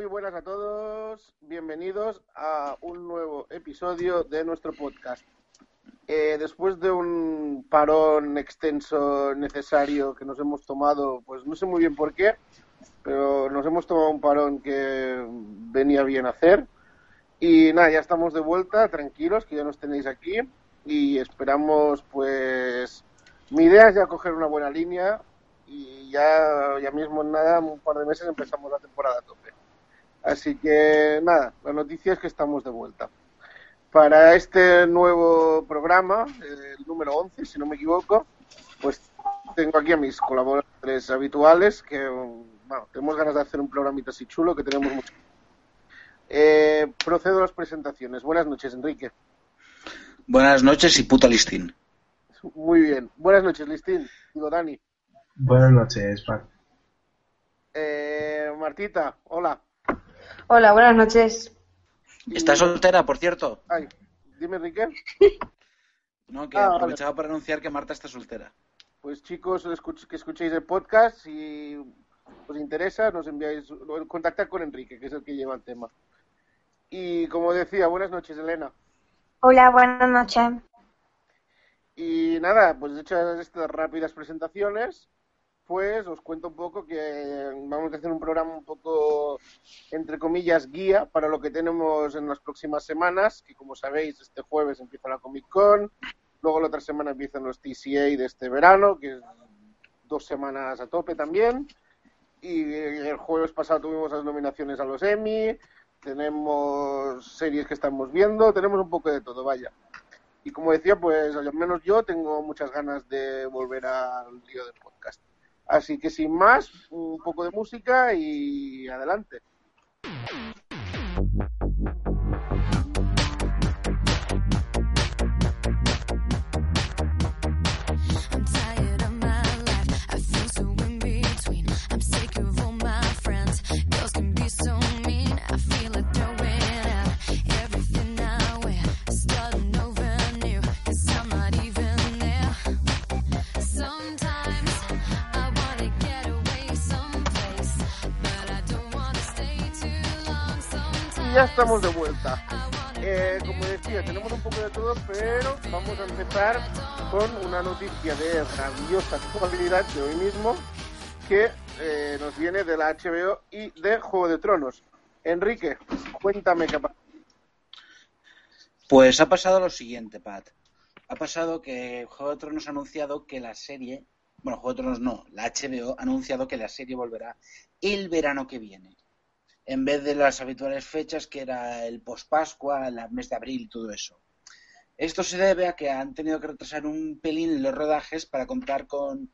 Muy buenas a todos. Bienvenidos a un nuevo episodio de nuestro podcast. Eh, después de un parón extenso necesario que nos hemos tomado, pues no sé muy bien por qué, pero nos hemos tomado un parón que venía bien hacer. Y nada, ya estamos de vuelta, tranquilos, que ya nos tenéis aquí. Y esperamos, pues, mi idea es ya coger una buena línea y ya, ya mismo en nada, un par de meses empezamos la temporada a tope. Así que nada, la noticia es que estamos de vuelta. Para este nuevo programa, el número 11, si no me equivoco, pues tengo aquí a mis colaboradores habituales que, bueno, tenemos ganas de hacer un programita así chulo que tenemos mucho. Eh, procedo a las presentaciones. Buenas noches, Enrique. Buenas noches y puta listín. Muy bien. Buenas noches, Listín. Digo, Dani. Buenas noches, Pat. Eh, Martita, hola. Hola, buenas noches. ¿Estás soltera, por cierto? Ay, dime, Enrique. No, que Ah, vale. aprovechaba para anunciar que Marta está soltera. Pues chicos, que escuchéis el podcast, si os interesa, nos enviáis, contactar con Enrique, que es el que lleva el tema. Y como decía, buenas noches, Elena. Hola, buenas noches. Y nada, pues hechas estas rápidas presentaciones, pues os cuento un poco que vamos a hacer un programa un poco, entre comillas, guía para lo que tenemos en las próximas semanas, que como sabéis, este jueves empieza la Comic Con, luego la otra semana empiezan los TCA de este verano, que es dos semanas a tope también, y el jueves pasado tuvimos las nominaciones a los Emmy, tenemos series que estamos viendo, tenemos un poco de todo, vaya. Y como decía, pues al menos yo tengo muchas ganas de volver al lío del podcast. Así que sin más, un poco de música y adelante. Ya estamos de vuelta. Eh, como decía, tenemos un poco de todo, pero vamos a empezar con una noticia de rabiosa actualidad de hoy mismo que eh, nos viene de la HBO y de Juego de Tronos. Enrique, cuéntame qué ha pasado. Pues ha pasado lo siguiente, Pat. Ha pasado que Juego de Tronos ha anunciado que la serie, bueno, Juego de Tronos no, la HBO ha anunciado que la serie volverá el verano que viene. En vez de las habituales fechas que era el post-Pascua, el mes de abril y todo eso. Esto se debe a que han tenido que retrasar un pelín los rodajes para contar con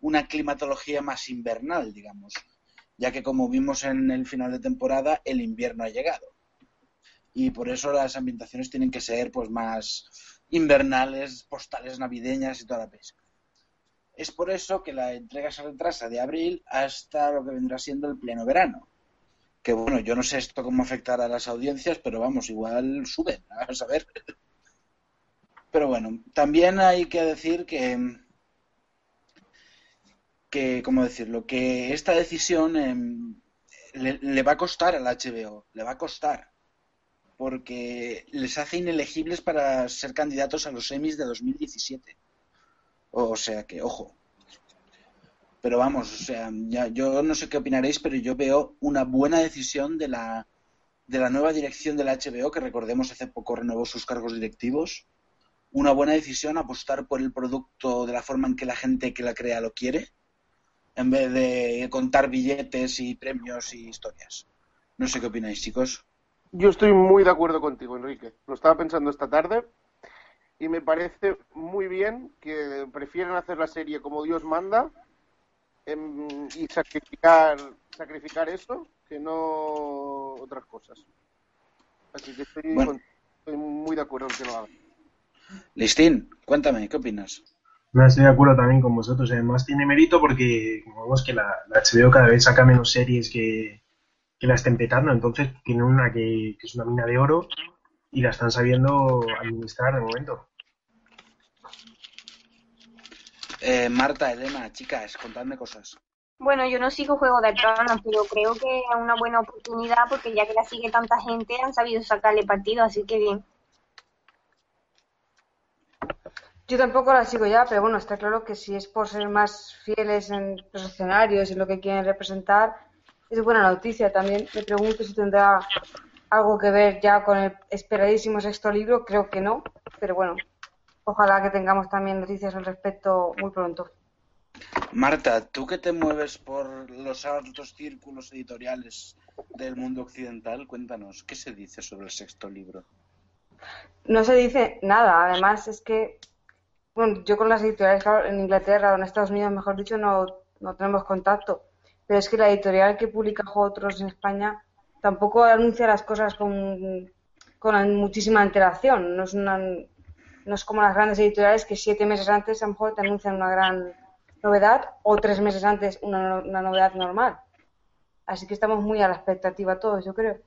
una climatología más invernal, digamos, ya que como vimos en el final de temporada, el invierno ha llegado. Y por eso las ambientaciones tienen que ser pues más invernales, postales navideñas y toda la pesca. Es por eso que la entrega se retrasa de abril hasta lo que vendrá siendo el pleno verano. Que bueno, yo no sé esto cómo afectará a las audiencias, pero vamos, igual suben, vamos a ver. Pero bueno, también hay que decir que, que ¿cómo decirlo? Que esta decisión em, le, va a costar al HBO, le va a costar, porque les hace inelegibles para ser candidatos a los Emmys de 2017. O sea que, ojo. Pero vamos, o sea, ya, yo no sé qué opinaréis, pero yo veo una buena decisión de la, de la nueva dirección de la HBO, que recordemos hace poco renovó sus cargos directivos. Una buena decisión apostar por el producto de la forma en que la gente que la crea lo quiere, en vez de contar billetes y premios y historias. No sé qué opináis, chicos. Yo estoy muy de acuerdo contigo, Enrique. Lo estaba pensando esta tarde y me parece muy bien que prefieren hacer la serie como Dios manda em, y sacrificar, sacrificar eso que no otras cosas. Así que estoy, Bueno. con- estoy muy de acuerdo en que lo hagan. Listín, cuéntame, ¿qué opinas? No estoy de acuerdo también con vosotros. Además, tiene mérito porque como vemos que la, la HBO cada vez saca menos series que, que la estén petando. Entonces, tienen una que, que es una mina de oro y la están sabiendo administrar de momento. Eh, Marta, Elena, chicas, contadme cosas. Bueno, yo no sigo Juego de Tronos, pero creo que es una buena oportunidad porque ya que la sigue tanta gente han sabido sacarle partido, así que bien. Yo tampoco la sigo ya, pero bueno, está claro que si es por ser más fieles en los escenarios y lo que quieren representar, es buena noticia. También me pregunto si tendrá algo que ver ya con el esperadísimo sexto libro, creo que no, pero bueno, ojalá que tengamos también noticias al respecto muy pronto. Marta, tú que te mueves por los altos círculos editoriales del mundo occidental, cuéntanos, ¿qué se dice sobre el sexto libro? No se dice nada, además es que, bueno, yo con las editoriales claro, en Inglaterra o en Estados Unidos, mejor dicho, no, no tenemos contacto, pero es que la editorial que publica Tronos en España tampoco anuncia las cosas con, con muchísima antelación, no es, una, no es como las grandes editoriales que siete meses antes a lo mejor te anuncian una gran novedad o tres meses antes una, una novedad normal. Así que estamos muy a la expectativa todos, yo creo.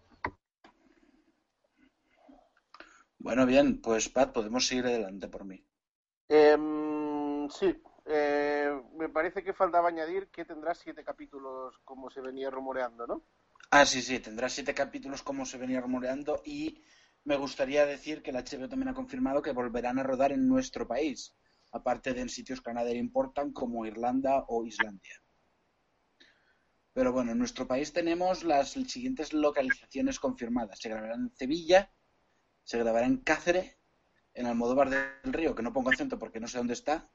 Bueno, bien, pues Pat, podemos seguir adelante por mí. Em, sí, eh, me parece que faltaba añadir que tendrá siete capítulos como se venía rumoreando, ¿no? Ah, sí, sí, tendrá siete capítulos como se venía rumoreando y me gustaría decir que la HBO también ha confirmado que volverán a rodar en nuestro país, aparte de en sitios que nadie le importan como Irlanda o Islandia. Pero bueno, en nuestro país tenemos las siguientes localizaciones confirmadas. Se grabará en Sevilla, se grabará en Cáceres, en Almodóvar del Río, que no pongo acento porque no sé dónde está,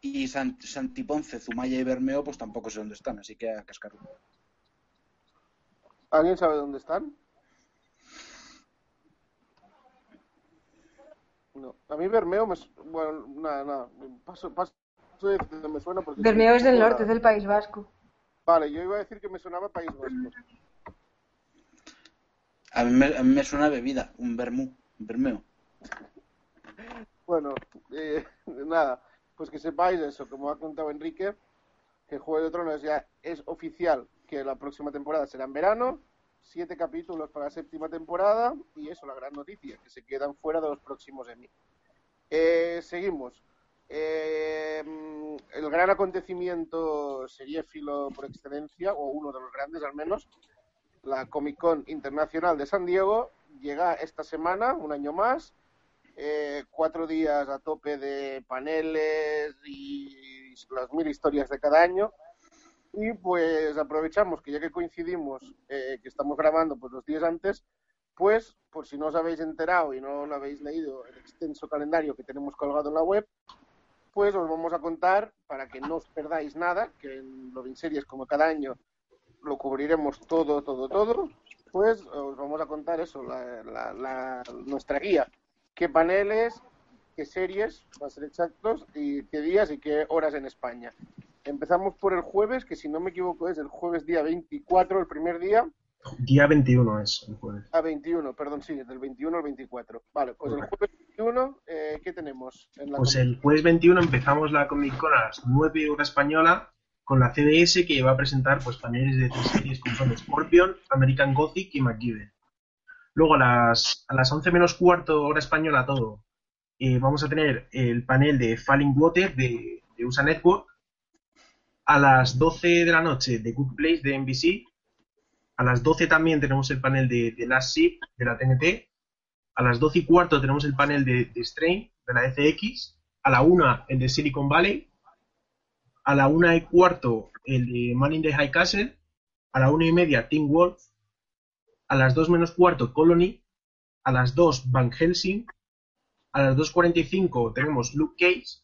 y Sant Santiponce, Zumaya y Bermeo, pues tampoco sé dónde están, así que a cascarlo. ¿Alguien sabe dónde están? No, a mí Bermeo me... su- Bueno, nada, nada, paso, paso de me suena porque... Bermeo es del norte, es del País Vasco. Vale, yo iba a decir que me sonaba País Vasco. A mí me, a mí me suena bebida, un vermú, un bermeo. Bueno, eh, nada, pues que sepáis eso, como ha contado Enrique, que Juego de Tronos ya es oficial que la próxima temporada será en verano, siete capítulos para la séptima temporada y eso, la gran noticia, que se quedan fuera de los próximos Emmy. Eh, seguimos. Eh, el gran acontecimiento seriéfilo por excelencia, o uno de los grandes al menos, la Comic Con Internacional de San Diego, llega esta semana, un año más, eh, cuatro días a tope de paneles y las mil historias de cada año. Y pues aprovechamos que ya que coincidimos, eh, que estamos grabando pues los días antes, pues por si no os habéis enterado y no lo habéis leído el extenso calendario que tenemos colgado en la web, pues os vamos a contar para que no os perdáis nada, que en Loving Series como cada año lo cubriremos todo, todo, todo, pues os vamos a contar eso, la, nuestra guía qué paneles, qué series, para ser exactos, y qué días y qué horas en España. Empezamos por el jueves, que si no me equivoco es el jueves día 24, el primer día, Día 21 es el jueves. a 21, perdón, sí, del 21 al 24. Vale, pues el Correcto. jueves 21, eh, ¿qué tenemos? En la Pues el jueves 21 empezamos la Comic Con a las 9 hora española con la CBS que va a presentar pues paneles de tres series como son Scorpion, American Gothic y MacGyver. Luego a las, a las 11 menos cuarto hora española todo eh, vamos a tener el panel de Falling Water de, de USA Network. A las 12 de la noche de Good Place de NBC. A las 12 también tenemos el panel de, de Last Ship de la TNT. A las 12 y cuarto tenemos el panel de, de Strain de la FX. A la 1 el de Silicon Valley. A la 1 y cuarto el de Man in the High Castle. A la 1 y media Team Wolf. A las 2 menos cuarto Colony. A las 2 Van Helsing. A las 2.45 tenemos Luke Cage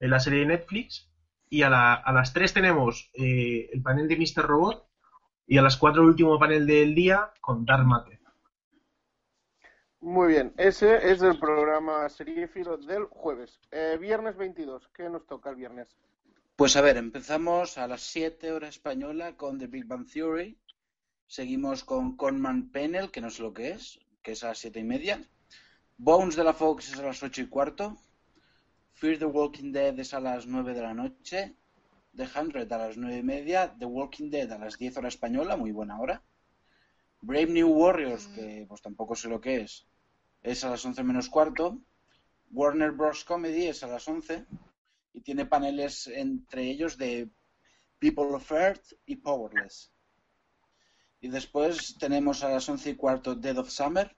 en la serie de Netflix. Y a, la- a las 3 tenemos eh, el panel de Mr. Robot. Y a las 4 el último panel del día con Dark Matter. Muy bien, ese es el programa seriéfilo del jueves. Eh, viernes 22, ¿qué nos toca el viernes? Pues a ver, empezamos a las 7 horas española con The Big Bang Theory. Seguimos con Conman Panel, que no sé lo que es, que es a las 7 y media. Bones de la Fox es a las 8 y cuarto. Fear the Walking Dead es a las 9 de la noche. The Hundred a las 9 y media. The Walking Dead a las 10 horas española, muy buena hora. Brave New Warriors, que pues tampoco sé lo que es, es a las 11 menos cuarto. Warner Bros. Comedy es a las 11 y tiene paneles entre ellos de People of Earth y Powerless. Y después tenemos a las 11 y cuarto Dead of Summer.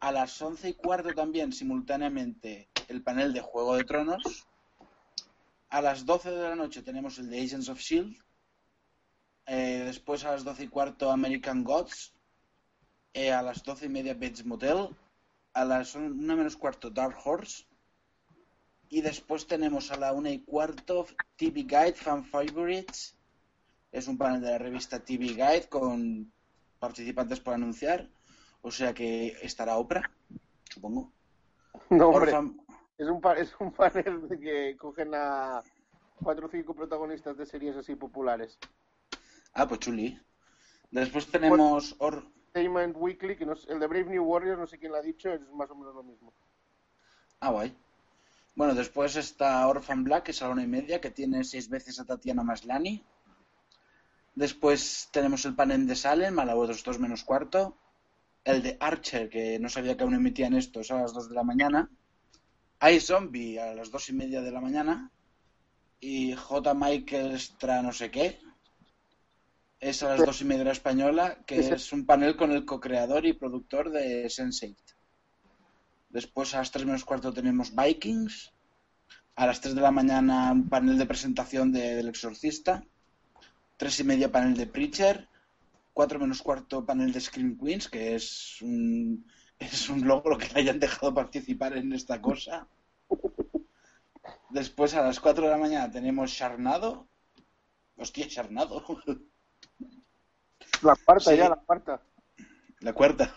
A las 11 y cuarto también simultáneamente el panel de Juego de Tronos. A las 12 de la noche tenemos el de Agents of Shield. Eh, después a las 12 y cuarto American Gods. Eh, a las 12 y media Bates Motel. A las 1 menos cuarto Dark Horse. Y después tenemos a la 1 y cuarto TV Guide Fan Favorites. Es un panel de la revista TV Guide con participantes por anunciar. O sea que estará Oprah, supongo. No, hombre, Orphan- es un, es un panel de que cogen a cuatro o cinco protagonistas de series así populares. Ah, pues chuli. Después tenemos Or- Entertainment Weekly, que no es- el de Brave New Warriors, no sé quién lo ha dicho, es más o menos lo mismo. Ah, guay. Bueno, después está Orphan Black, que es a la una y media, que tiene seis veces a Tatiana Maslany. Después tenemos el panel de Salem a las otros dos menos cuarto. El de Archer, que no sabía que aún emitían estos a las dos de la mañana. Hay Zombie a las dos y media de la mañana. Y J. Michael Stra no sé qué. Es a las dos y media de la española, que es un panel con el co-creador y productor de Sense8. Después a las 3 menos cuarto tenemos Vikings. A las 3 de la mañana un panel de presentación de- del exorcista. 3 y media panel de Preacher. 4 menos cuarto panel de Scream Queens, que es un, es un logro que le hayan dejado participar en esta cosa. Después a las 4 de la mañana tenemos Sharnado. Hostia, Sharnado. La cuarta Sí. ya, la cuarta. La cuarta.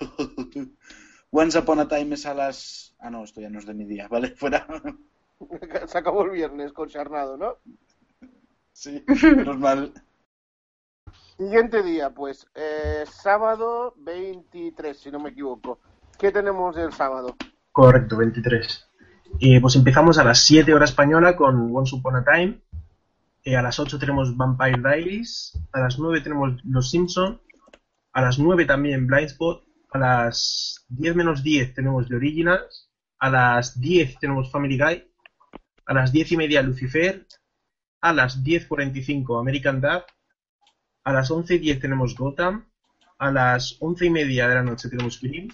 Once Upon a Time es a las... Ah, no, esto ya no es de mi día, ¿vale? Fuera. Se acabó el viernes con Charnado, ¿no? Sí, menos mal. Siguiente día, pues, eh, sábado 23, si no me equivoco. ¿Qué tenemos el sábado? Correcto, 23. Eh, pues empezamos a las 7 horas española con Once Upon a Time. Eh, a las 8 tenemos Vampire Diaries. A las 9 tenemos Los Simpson. A las 9 también Blind Spot. A las 10 menos 10 tenemos The Originals. A las 10 tenemos Family Guy. A las 10 y media Lucifer. A las 10.45 American Dad. A las 11 y 10 tenemos Gotham. A las 11 y media de la noche tenemos Scream.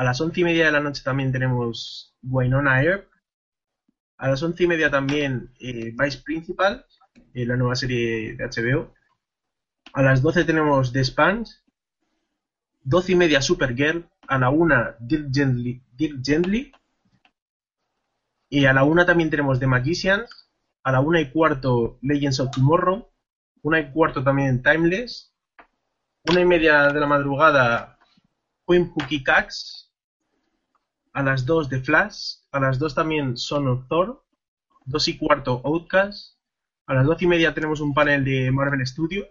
A las once y media de la noche también tenemos Wynonna Earp. A las once y media también eh, Vice Principal, eh, la nueva serie de HBO. A las 12 tenemos The Spans. 12 y media Supergirl. A la una Dirk Gently. Y a la una también tenemos The Magicians. A la una y cuarto Legends of Tomorrow. Una y cuarto también Timeless. Una y media de la madrugada Queen Cats. A las 2 de Flash. A las 2 también Son Thor. 2 y cuarto Outcast. A las 12 y media tenemos un panel de Marvel Studios.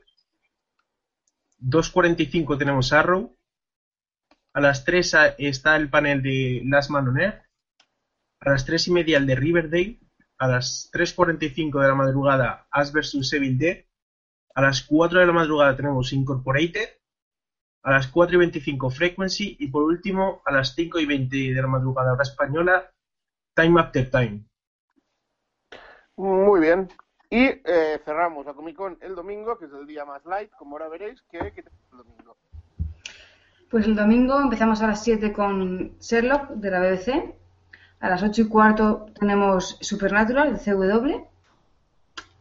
2.45 tenemos Arrow. A las 3 a- está el panel de Last Man on Earth. A las 3 y media el de Riverdale. A las 3.45 de la madrugada Ash vs Evil Dead. A las 4 de la madrugada tenemos Incorporated a las 4 y 25 Frequency y por último a las 5 y 20 de la madrugada hora española Time After Time. Muy bien. Y eh, cerramos la Comic Con el domingo, que es el día más light, como ahora veréis, que, que tenemos el domingo. Pues el domingo empezamos a las 7 con Sherlock de la BBC. A las 8 y cuarto tenemos Supernatural de CW.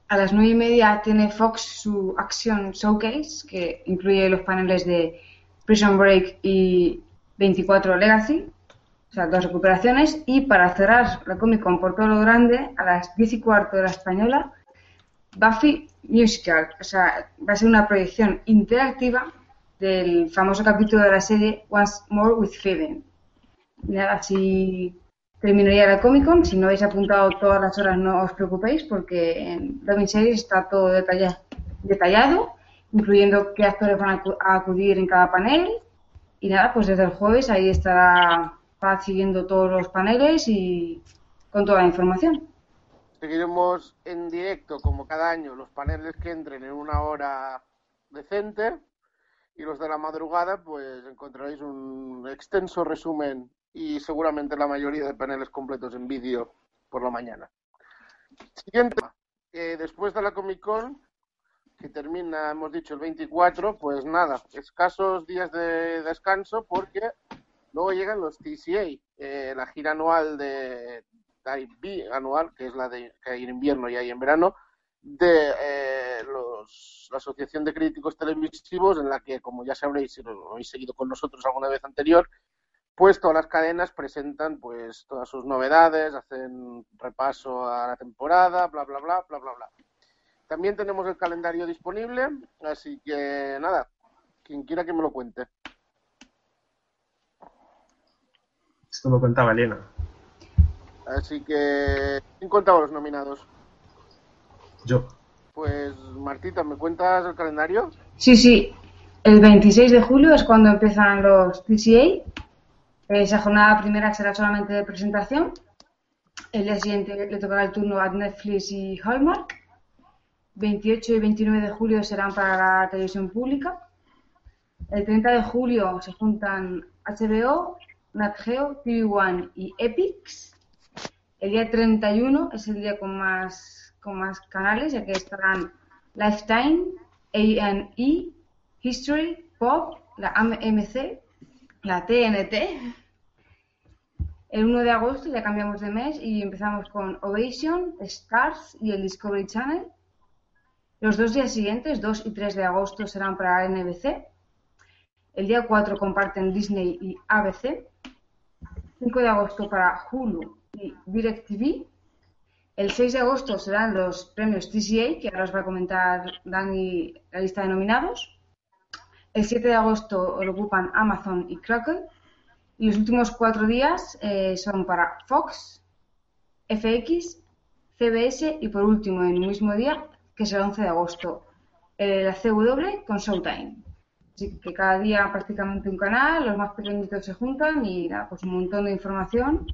A las 9 y media tiene Fox su Action Showcase, que incluye los paneles de Prison Break y 24 Legacy, o sea, dos recuperaciones. Y para cerrar la Comic Con por todo lo grande, a las 10 y cuarto de la española, Buffy Musical. O sea, va a ser una proyección interactiva del famoso capítulo de la serie Once More with. Y nada, así terminaría la Comic Con. Si no habéis apuntado todas las horas, no os preocupéis, porque en Loving Series está todo detalla- detallado, incluyendo qué actores van a acu- a acudir en cada panel. Y nada, pues desde el jueves ahí estará Paz siguiendo todos los paneles y con toda la información. Seguiremos en directo, como cada año, los paneles que entren en una hora decente. Y los de la madrugada, pues encontraréis un extenso resumen y seguramente la mayoría de paneles completos en vídeo por la mañana. Siguiente. eh, después de la Comic Con, que termina, hemos dicho, el 24, pues nada, escasos días de descanso porque luego llegan los TCA, eh, la gira anual de bi anual, que es la de que hay en invierno y hay en verano, de eh, los, la Asociación de Críticos Televisivos, en la que, como ya sabréis, si lo habéis seguido con nosotros alguna vez anterior, pues todas las cadenas presentan pues todas sus novedades, hacen repaso a la temporada, bla bla bla, bla bla bla. También tenemos el calendario disponible, así que nada, quien quiera que me lo cuente. Esto lo contaba Elena. Así que, ¿quién contaba los nominados? Yo. Pues Martita, ¿me cuentas el calendario? Sí, sí. El 26 de julio es cuando empiezan los TCA. Esa jornada primera será solamente de presentación. El día siguiente le tocará el turno a Netflix y Hallmark. 28 y 29 de julio serán para la televisión pública. El 30 de julio se juntan HBO, Nat Geo, TV One y Epix. El día 31 es el día con más, con más canales, ya que estarán Lifetime, A&E, History, Pop, la AMC, la TNT. El 1 de agosto ya cambiamos de mes y empezamos con Ovation, Stars y el Discovery Channel. Los dos días siguientes, 2 y 3 de agosto, serán para NBC. El día 4 comparten Disney y ABC. 5 de agosto para Hulu y DirecTV. El 6 de agosto serán los premios TCA, que ahora os va a comentar Dani la lista de nominados. El 7 de agosto lo ocupan Amazon y Crackle. Y los últimos cuatro días eh, son para Fox, FX, CBS y por último, en el mismo día, que es el 11 de agosto, eh, la CW con Showtime. Así que cada día prácticamente un canal, los más pequeñitos se juntan y nada, pues un montón de información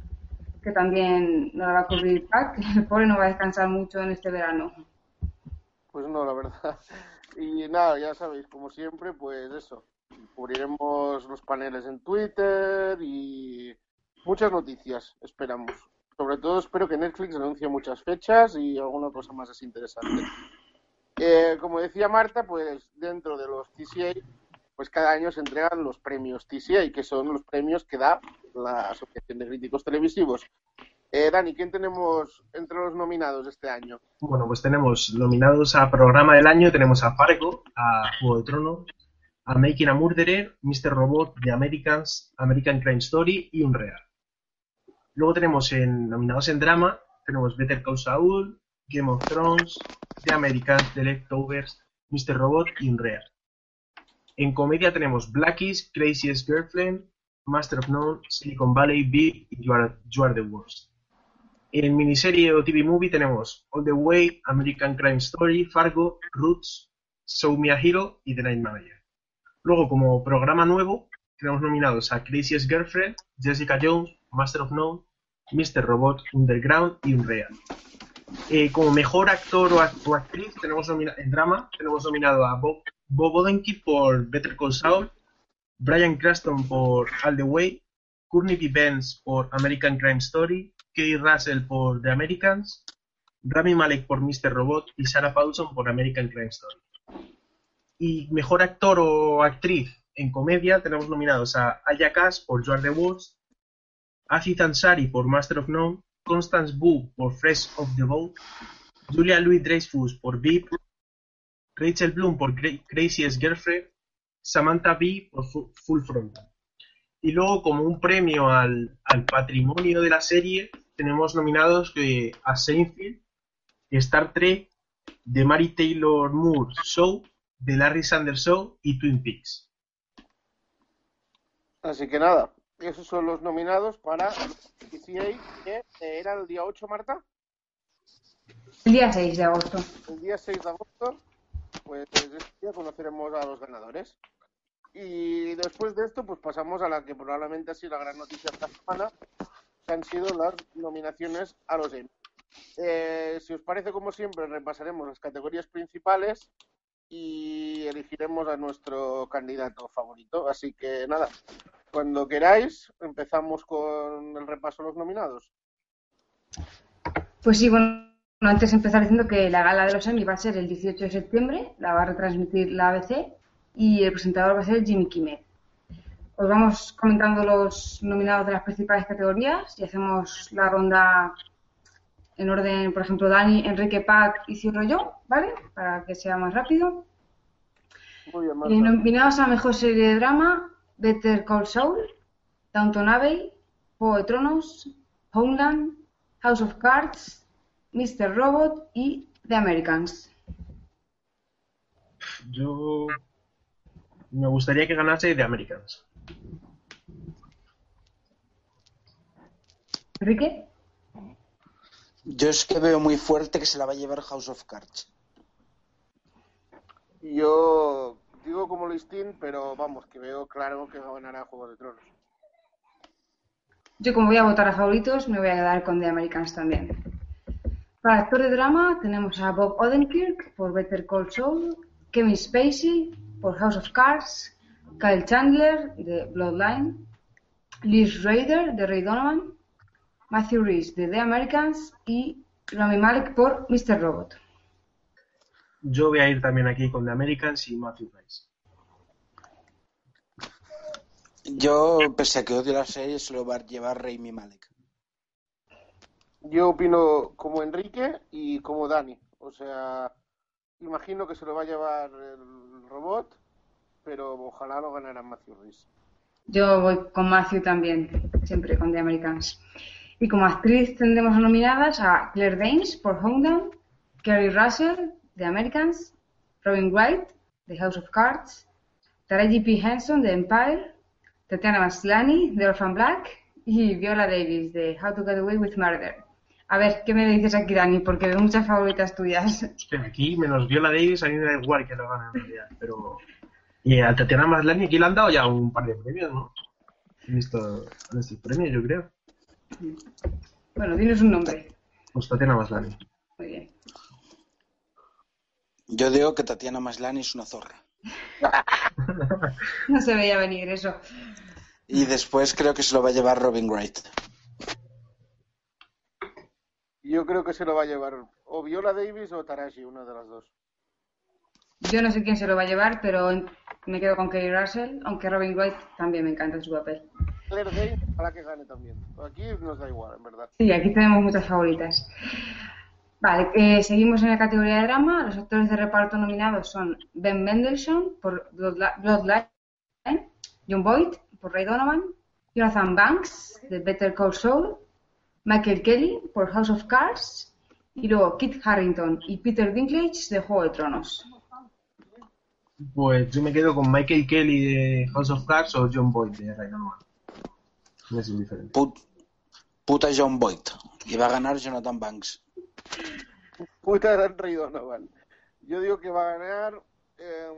que también nos la va a cubrir Pat, que el pobre no va a descansar mucho en este verano. Pues no, la verdad. Y nada, ya sabéis, como siempre, pues eso. Cubriremos los paneles en Twitter y muchas noticias, esperamos. Sobre todo espero que Netflix anuncie muchas fechas y alguna cosa más así interesante. Eh, como decía Marta, pues dentro de los TCA, pues cada año se entregan los premios TCA, que son los premios que da la Asociación de Críticos Televisivos. Eh, Dani, ¿quién tenemos entre los nominados este año? Bueno, pues tenemos nominados a programa del año, tenemos a Fargo, a Juego de Tronos, a Making a Murderer, Mr. Robot, The Americans, American Crime Story y Unreal. Luego tenemos en nominados en drama, tenemos Better Call Saul, Game of Thrones, The Americans, The Leftovers, Mr. Robot y Unreal. En comedia tenemos Blackies, Craziest Girlfriend, Master of None, Silicon Valley, Big y You Are, You Are the Worst. En miniserie o TV movie tenemos All the Way, American Crime Story, Fargo, Roots, Show Me a Hero y The Night Manager. Luego, como programa nuevo, tenemos nominados a Craziest Girlfriend, Jessica Jones, Master of None, Mr. Robot, Underground y Unreal. Eh, como mejor actor o, act- o actriz tenemos en drama tenemos nominado a Bob, Bob Odenkirk por Better Call Saul, Brian Cranston por All the Way, Courtney B. Vance por American Crime Story, Kay Russell por The Americans, Rami Malek por Mr. Robot y Sarah Paulson por American Crime Story. Y mejor actor o actriz en comedia tenemos nominados a Aya Cash por Are the Worst, Aziz Ansari por Master of None, Constance Wu por Fresh of the Boat, Julia Louis Dreyfus por VIP, Rachel Bloom por Cra- Craziest Girlfriend, Samantha Bee por Fu- Full Frontal. Y luego, como un premio al, patrimonio de la serie, tenemos nominados a Seinfeld, Star Trek, The Mary Taylor Moore Show, The Larry Sanders Show y Twin Peaks. Así que nada, esos son los nominados para TCA, que era el día 8, Marta. El día 6 de agosto. El día 6 de agosto, pues este día conoceremos a los ganadores. Y después de esto, pues pasamos a la que probablemente ha sido la gran noticia esta semana, que han sido las nominaciones a los Emmy. Eh, si os parece, como siempre, repasaremos las categorías principales y elegiremos a nuestro candidato favorito. Así que nada, cuando queráis, empezamos con el repaso de los nominados. Pues sí, bueno, antes de empezar diciendo que la gala de los Emmy va a ser el 18 de septiembre, la va a retransmitir la ABC y el presentador va a ser Jimmy Kimmel. Os vamos comentando los nominados de las principales categorías y hacemos la ronda en orden, por ejemplo, Dani, Enrique Pac y cierro yo, ¿vale? Para que sea más rápido. Muy bien, Eh, nominados a Mejor Serie de Drama, Better Call Saul, Downton Abbey, Juego de Tronos, Homeland, House of Cards, Mr. Robot y The Americans. Yo me gustaría que ganase The Americans. Enrique, Yo es que veo muy fuerte que se la va a llevar House of Cards. Yo digo como listín, pero vamos, que veo claro que va a ganar a Juego de Tronos. yo como voy a votar a favoritos, me voy a quedar con The Americans también. Para actor de drama tenemos a Bob Odenkirk por Better Call Saul, Kevin Spacey por House of Cards, Kyle Chandler de Bloodline, Liz Raider de Ray Donovan, Matthew Rhys de The Americans y Rami Malek por Mr. Robot. Yo voy a ir también aquí con The Americans y Matthew Rice. Yo, pese a que odio la serie, se lo va a llevar Raimi Malek. Yo opino como Enrique y como Dani. O sea, imagino que se lo va a llevar el robot, pero ojalá lo ganara Matthew Rhys. Yo voy con Matthew también, siempre con The Americans. Y como actriz tendremos nominadas a Claire Danes por Homeland, Kerry Russell de Americans, Robin Wright de House of Cards, Taraji P. Henson de Empire, Tatiana Maslany de Orphan Black y Viola Davis de How to Get Away with Murder. A ver, ¿qué me dices aquí, Dani? Porque veo muchas favoritas tuyas. Aquí menos Viola Davis, a mí me da igual que lo gane en realidad, pero... Y a Tatiana Maslany aquí le han dado ya un par de premios, ¿no? En estos premios, yo creo. Bueno, dinos un nombre. Pues Tatiana Maslany. Muy bien. Yo digo que Tatiana Maslany es una zorra. No se veía venir eso. Y después creo que se lo va a llevar Robin Wright. Yo creo que se lo va a llevar o Viola Davis o Taraji, una de las dos. Yo no sé quién se lo va a llevar, pero me quedo con Kerry Russell, aunque Robin Wright también me encanta su papel. Claire Danes, ojalá que gane también. Aquí nos da igual, en verdad. Sí, aquí tenemos muchas favoritas. Vale, eh, seguimos en la categoría de drama. Los actores de reparto nominados son Ben Mendelsohn por Bloodli- Bloodline, John Boyd por Ray Donovan, Jonathan Banks de Better Call Saul, Michael Kelly por House of Cards y luego Kit Harrington y Peter Dinklage de Juego de Tronos. Pues yo me quedo con Michael Kelly de House of Cards o John Boyd de Ray Donovan. No es diferente. Put- puta John Boyd. Y va a ganar Jonathan Banks. Puta Rey Donovan. Yo digo que va a ganar. eh,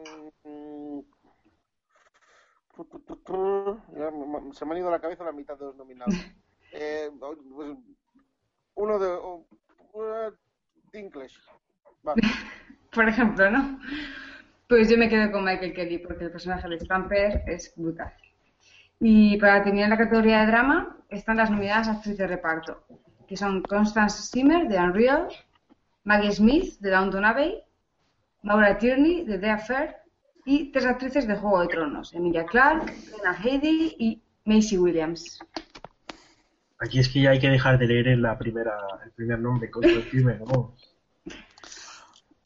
me- se me han ido a la cabeza la mitad de los nominados. Eh, pues, uno de. uh, por ejemplo, ¿no? Pues yo me quedo con Michael Kelly porque el personaje de Stamper es brutal. Y para terminar la categoría de drama están las nominadas a actriz de reparto, que son Constance Zimmer de Unreal, Maggie Smith de Downton Abbey, Maura Tierney de The Affair y tres actrices de Juego de Tronos, Emilia Clarke, Lena Headey y Macy Williams. Aquí es que ya hay que dejar de leer en la primera, el primer nombre, con el primer, ¿no?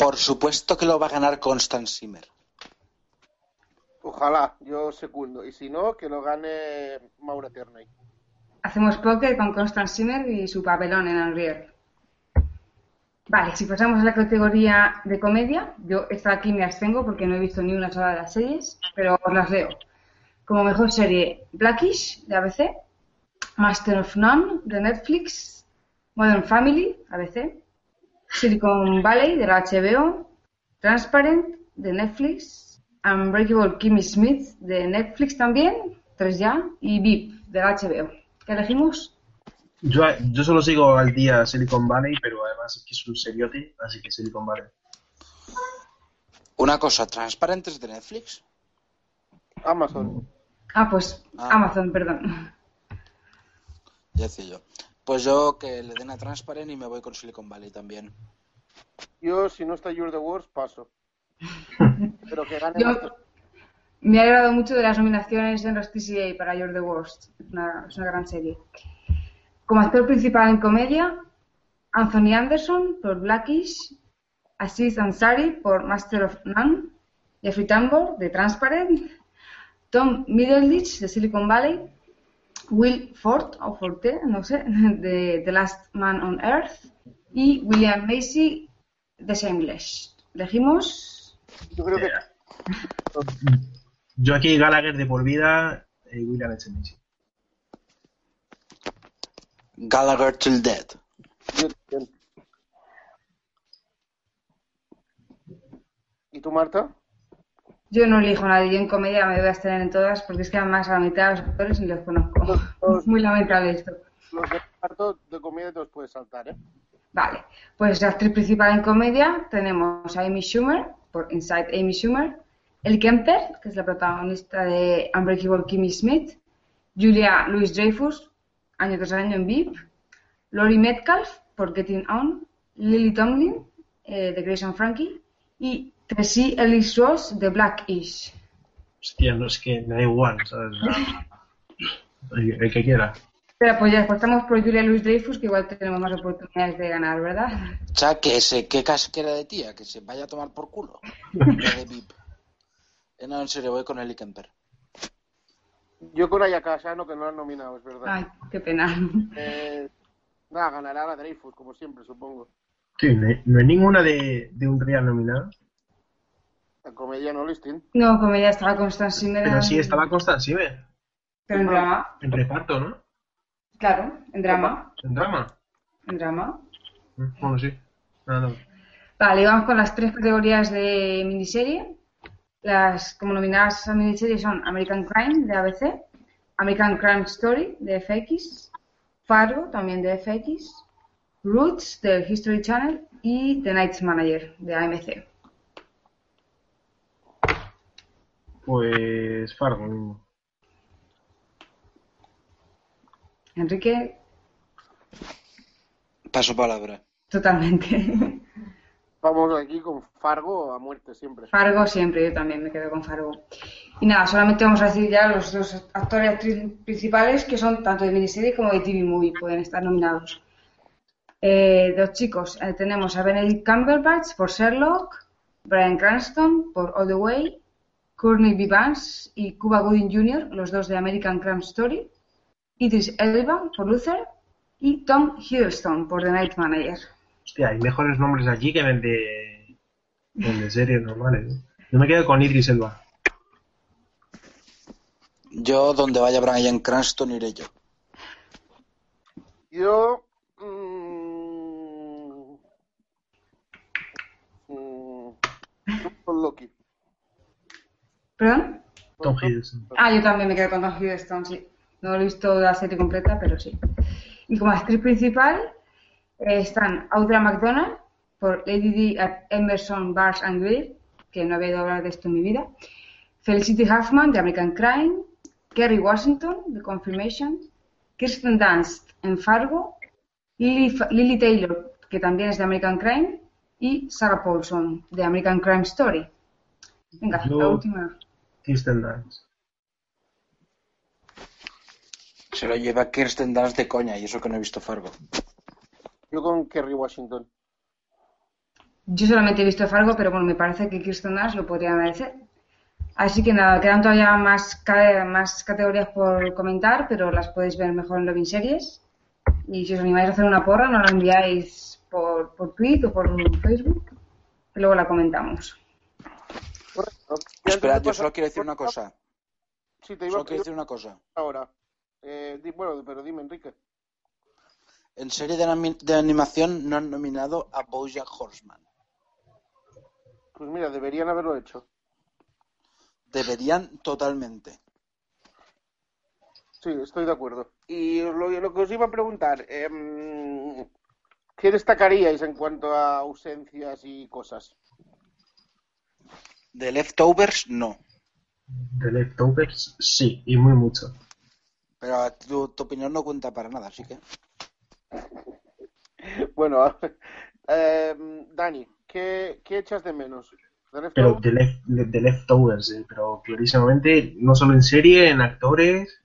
Por supuesto que lo va a ganar Constance Zimmer. Ojalá, yo secundo. Y si no, que lo gane Maura Tierney. Hacemos póker con Constance Zimmer y su papelón en Unreal. Vale, si pasamos a la categoría de comedia, yo esta aquí me abstengo porque no he visto ni una sola de las series, pero os las leo. Como mejor serie, Blackish, de ABC, Master of None, de Netflix, Modern Family, ABC, Silicon Valley, de la HBO, Transparent, de Netflix, Unbreakable Kimmy Smith, de Netflix también, tres ya, y VIP, de la HBO. ¿Qué elegimos? Yo, yo solo sigo al día Silicon Valley, pero además es que es un seriote, así que Silicon Valley. Una cosa, ¿transparentes de Netflix? Amazon. Ah, pues Ah. Amazon, perdón. Ya decía yo. Pues yo que le den a Transparent y me voy con Silicon Valley también. Yo, si no está You're the Worst, paso. Pero que gane Yo- Me ha agradado mucho de las nominaciones en los TCA para You're the Worst. Es una, es una gran serie. Como actor principal en comedia, Anthony Anderson por Blackish, Aziz Ansari por Master of None, Jeffrey Tambor de Transparent, Tom Middleditch de Silicon Valley, Will Ford o Forte, no sé, de The Last Man on Earth y William Macy de Shameless. Elegimos Yo creo que Yo aquí Gallagher de por vida y William H. Macy. Gallagher till también. ¿Y tú, Marta? Yo no elijo a nadie, yo en comedia me voy a estar en todas porque es que además a la mitad de los actores ni los conozco. Es muy lamentable esto. Los de parto de comida te los puedes saltar, ¿eh? Vale, pues la actriz principal en comedia tenemos a Amy Schumer, por Inside Amy Schumer, El Kemper, que es la protagonista de Unbreakable Kimmy Smith, Julia Louis Dreyfus, año tras año en VIP, Lori Metcalf, por Getting On, Lily Tomlin, eh, de Grace and Frankie, y Tracy Ellis Ross, de Blackish. Hostia, no es que me da igual, ¿sabes? El, el que quiera. Pero pues ya apostamos por Julia Louis Dreyfus, que igual tenemos más oportunidades de ganar, ¿verdad? O sea, que ese, qué casquera de tía, que se vaya a tomar por culo. La de VIP. Eh, No, en serio, voy con Ellie Kemper. Yo con Ayakasano, que no lo han nominado, es verdad. Ay, qué pena. Eh, nada, ganará la Dreyfus, como siempre, supongo. Sí, no hay, no hay ninguna de, de un real nominado. La comedia no listing. No, como ya estaba Simmer. Pero sí estaba Simmer. Pero en drama. En reparto, ¿no? Claro, en drama. En drama. En drama. Mm, Bueno, sí. Nada, no. Vale, vamos con las tres categorías de miniserie. Las como nominadas a miniserie son American Crime de ABC, American Crime Story de FX, Fargo también de FX, Roots del History Channel y The Night Manager de AMC. Pues Fargo mismo. Enrique, Paso palabra. totalmente. Vamos aquí con Fargo a muerte siempre. Fargo siempre, yo también me quedo con Fargo. Y nada, solamente vamos a decir ya los dos actores y actrices principales que son tanto de miniserie como de TV Movie, pueden estar nominados. Eh, dos chicos, eh, tenemos a Benedict Cumberbatch por Sherlock, Brian Cranston por All the Way, Courtney B. Vance y Cuba Gooding Jr., los dos de American Crime Story, Idris Elba por Luther y Tom Hiddleston por The Night Manager. Hostia, hay mejores nombres allí que en el de, el de series normales. ¿eh? Yo me quedo con Idris Elba. Yo, donde vaya Brian Cranston, iré yo. Yo. mm, mm, con Loki. ¿Perdón? Tom Hiddleston. Ah, yo también me quedo con Tom Hiddleston, sí. No he visto la serie completa, pero sí. Y como actriz principal eh, están Audra McDonald por Lady D at Emerson Bars and Grill, que no había oído hablar de esto en mi vida. Felicity Huffman de American Crime. Kerry Washington de Confirmation. Kirsten Dunst en Fargo. Lily, Lily Taylor, que también es de American Crime. Y Sarah Paulson de American Crime Story. Venga, Yo- la última. Kirsten Dunst. Se lo lleva Kirsten Dunst de coña, y eso que no he visto Fargo. Yo con Kerry Washington. Yo solamente he visto Fargo, pero bueno, me parece que Kirsten Dunst lo podría merecer. Así que nada, quedan todavía más, más categorías por comentar, pero las podéis ver mejor en Loving Series. Y si os animáis a hacer una porra, nos la enviáis por, por tweet o por Facebook, y luego la comentamos. Correcto. Espera, yo solo quiero decir una cosa. Sí, te iba Solo a quiero decir una cosa. ahora. Eh, bueno, pero dime, Enrique. En serie de, animación no han nominado a Bojack Horseman. Pues mira, deberían haberlo hecho. Deberían totalmente. Sí, estoy de acuerdo. Y lo, lo que os iba a preguntar, em, ¿qué destacaríais en cuanto a ausencias y cosas? De Leftovers, no. De Leftovers, sí, y muy mucho. Pero tu, tu opinión no cuenta para nada, así que. Bueno, eh, Dani, ¿qué, ¿qué echas de menos? ¿The Pero Leftovers? de, left, de Leftovers, eh, pero clarísimamente, no solo en serie, en actores.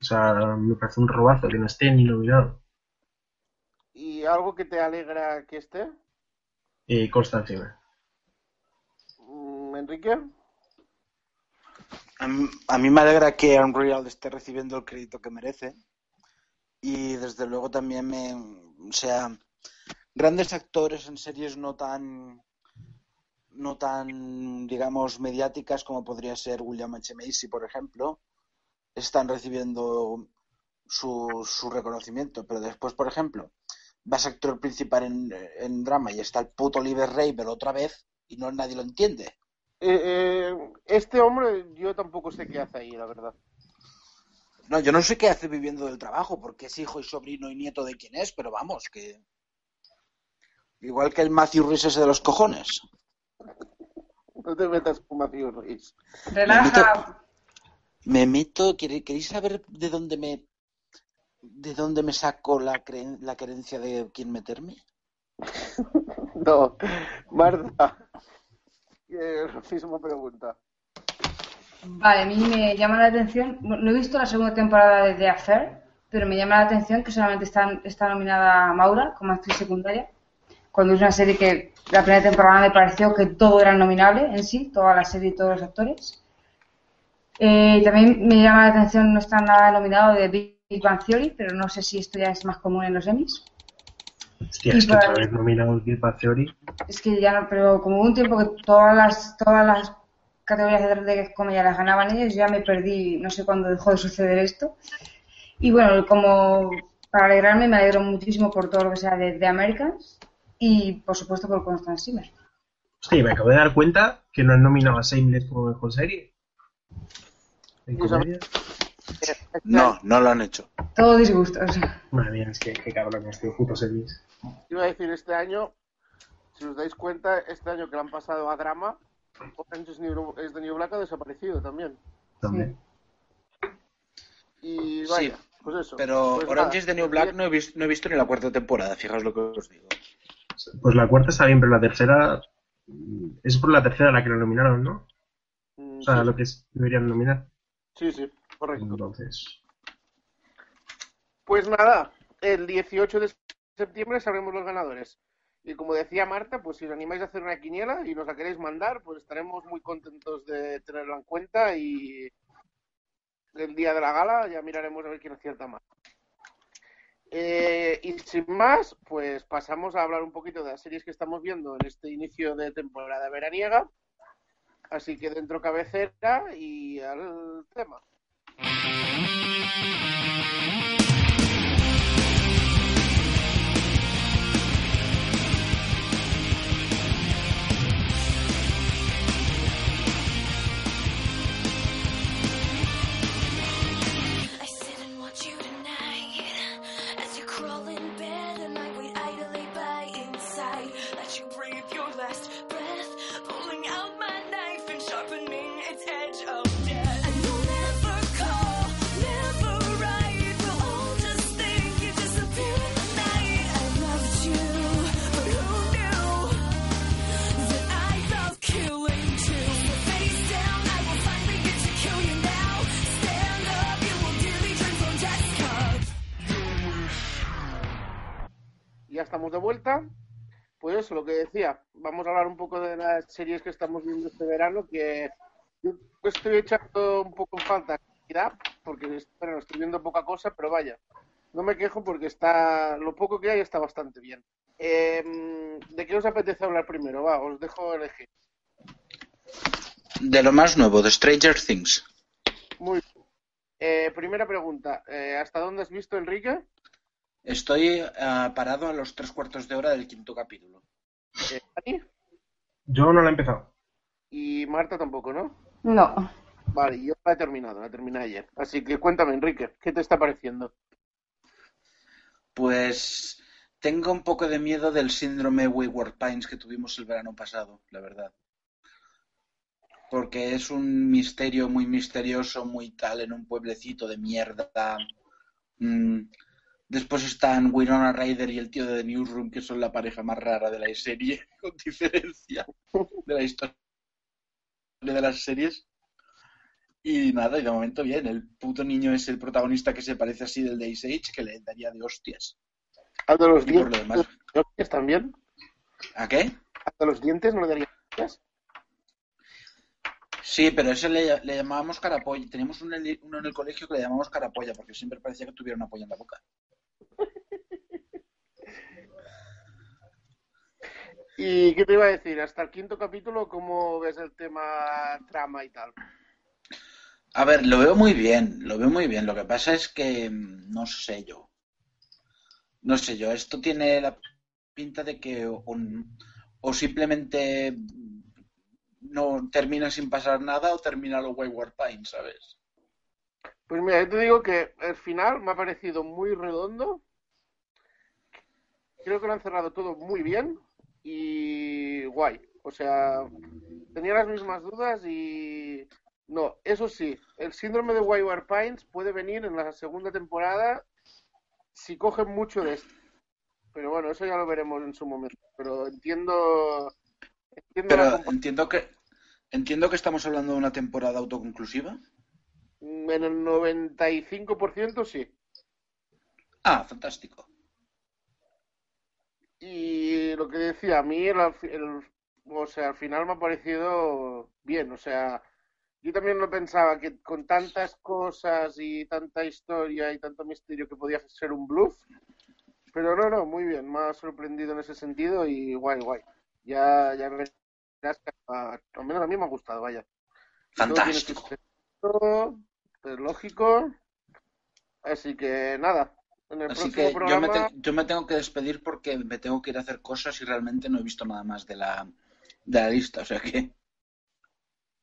O sea, me parece un robazo que no esté ni nominado. ¿Y algo que te alegra que esté? Eh, Constancia. Enrique. A mí, me alegra que Unreal esté recibiendo el crédito que merece. Y desde luego también me. O sea, grandes actores en series no tan. No tan, digamos, mediáticas como podría ser William H. Macy, por ejemplo, están recibiendo su, su reconocimiento. Pero después, por ejemplo, vas a actor principal en, drama y está el puto Oliver Raver otra vez y no nadie lo entiende. Eh, eh, este hombre, yo tampoco sé qué hace ahí, la verdad. No, yo no sé qué hace viviendo del trabajo, porque es hijo y sobrino y nieto de quién es, pero vamos, que. Igual que el Matthew Rhys ese de los cojones. No te metas con Matthew Rhys. Relaja. Me meto. ¿quere- ¿Queréis saber de dónde me. de dónde me saco la, creen- la creencia de quién meterme? No, Marta. Eh, misma pregunta. Vale, a mí me llama la atención, no he visto la segunda temporada de The Affair, pero me llama la atención que solamente está, está nominada Maura como actriz secundaria, cuando es una serie que la primera temporada me pareció que todo era nominable en sí, toda la serie y todos los actores. Eh, también me llama la atención, no está nada nominado de Big Bang Theory, pero no sé si esto ya es más común en los Emmys. Hostia, Y es que otra vez nominados Big Bang Theory. Es que ya no, pero como hubo un tiempo que todas las, todas las categorías de, comedia las ganaban ellos, ya me perdí, no sé cuándo dejó de suceder esto. Y bueno, como para alegrarme, me alegro muchísimo por todo lo que sea de, de Americans y por supuesto por Constance Zimmer. Hostia, me acabo de dar cuenta que no han nominado a Shameless como mejor serie. ¿En comedia? No, no lo han hecho. Todo disgustos. Madre mía, es que qué cabrón este puto series. Iba a decir este año, si os dais cuenta, este año que le han pasado a drama, Orange is the New Black ha desaparecido también. También. Y vaya, Sí, pues eso. Pero Pues Orange is the New Black no he, visto, no he visto ni la cuarta temporada, fijaos lo que os digo. Pues la cuarta está bien, pero la tercera. Es por la tercera la que lo nominaron, ¿no? Mm, O sea, sí, lo que es- deberían nominar. sí, sí, correcto. Entonces. Pues nada, el 18 de septiembre sabremos los ganadores. Y como decía Marta, pues si os animáis a hacer una quiniela y nos la queréis mandar, pues estaremos muy contentos de tenerla en cuenta y el día de la gala ya miraremos a ver quién acierta más. Eh, y sin más, pues pasamos a hablar un poquito de las series que estamos viendo en este inicio de temporada veraniega. Así que dentro cabecera y al tema. Música ya estamos de vuelta. Pues eso, lo que decía, vamos a hablar un poco de las series que estamos viendo este verano, que yo estoy echando un poco en falta porque verano estoy viendo poca cosa, pero vaya, no me quejo porque está lo poco que hay está bastante bien. Eh, ¿De qué os apetece hablar primero? Va, os dejo elegir. De lo más nuevo, de Stranger Things. Muy bien. Eh, primera pregunta, eh, ¿hasta dónde has visto, Enrique? Estoy ah, parado a los tres cuartos de hora del quinto capítulo. Eh, Dani? Yo no la he empezado. Y Marta tampoco, ¿no? No. Vale, yo la he terminado, la terminé ayer. Así que cuéntame, Enrique, ¿qué te está pareciendo? Pues tengo un poco de miedo del síndrome Wayward Pines que tuvimos el verano pasado, la verdad. Porque es un misterio muy misterioso, muy tal, en un pueblecito de mierda. mm, Después están Winona Ryder y el tío de The Newsroom, que son la pareja más rara de la serie, con diferencia de la historia de las series. Y nada, y de momento bien. El puto niño es el protagonista que se parece así del Days Age, que le daría de hostias. Al de los Y por lo dientes, demás, hostias también. ¿a qué? Al de los dientes no le daría hostias. Sí, pero ese le, le llamábamos carapolla. Teníamos uno en, el, uno en el colegio que le llamábamos carapolla, porque siempre parecía que tuviera una polla en la boca. ¿Y qué te iba a decir? Hasta el quinto capítulo, ¿cómo ves el tema trama y tal? A ver, lo veo muy bien, lo veo muy bien. Lo que pasa es que mm, no sé yo. No sé yo, esto tiene la pinta de que o simplemente no termina sin pasar nada o termina lo Wayward Pine, ¿sabes? Pues mira, yo te digo que el final me ha parecido muy redondo. Creo que lo han cerrado todo muy bien y guay. O sea, tenía las mismas dudas y no, eso sí, el síndrome de Wayward Pines puede venir en la segunda temporada si cogen mucho de esto. Pero bueno, eso ya lo veremos en su momento. Pero entiendo, entiendo Pero entiendo que entiendo que estamos hablando de una temporada autoconclusiva. En el 95% sí. Ah, fantástico. Y lo que decía, a mí el, el- o sea, al final me ha parecido bien, o sea, yo también no pensaba que con tantas cosas y tanta historia y tanto misterio que podía ser un bluff, pero no, no, muy bien, me ha sorprendido en ese sentido y guay, guay. Ya, ya verás que al menos a mí me ha gustado, vaya. Su Fantástico. Es lógico, así que nada, en el Así próximo que yo me, programa... te- yo me tengo que despedir porque me tengo que ir a hacer cosas y realmente no he visto nada más de la, de la lista. O sea que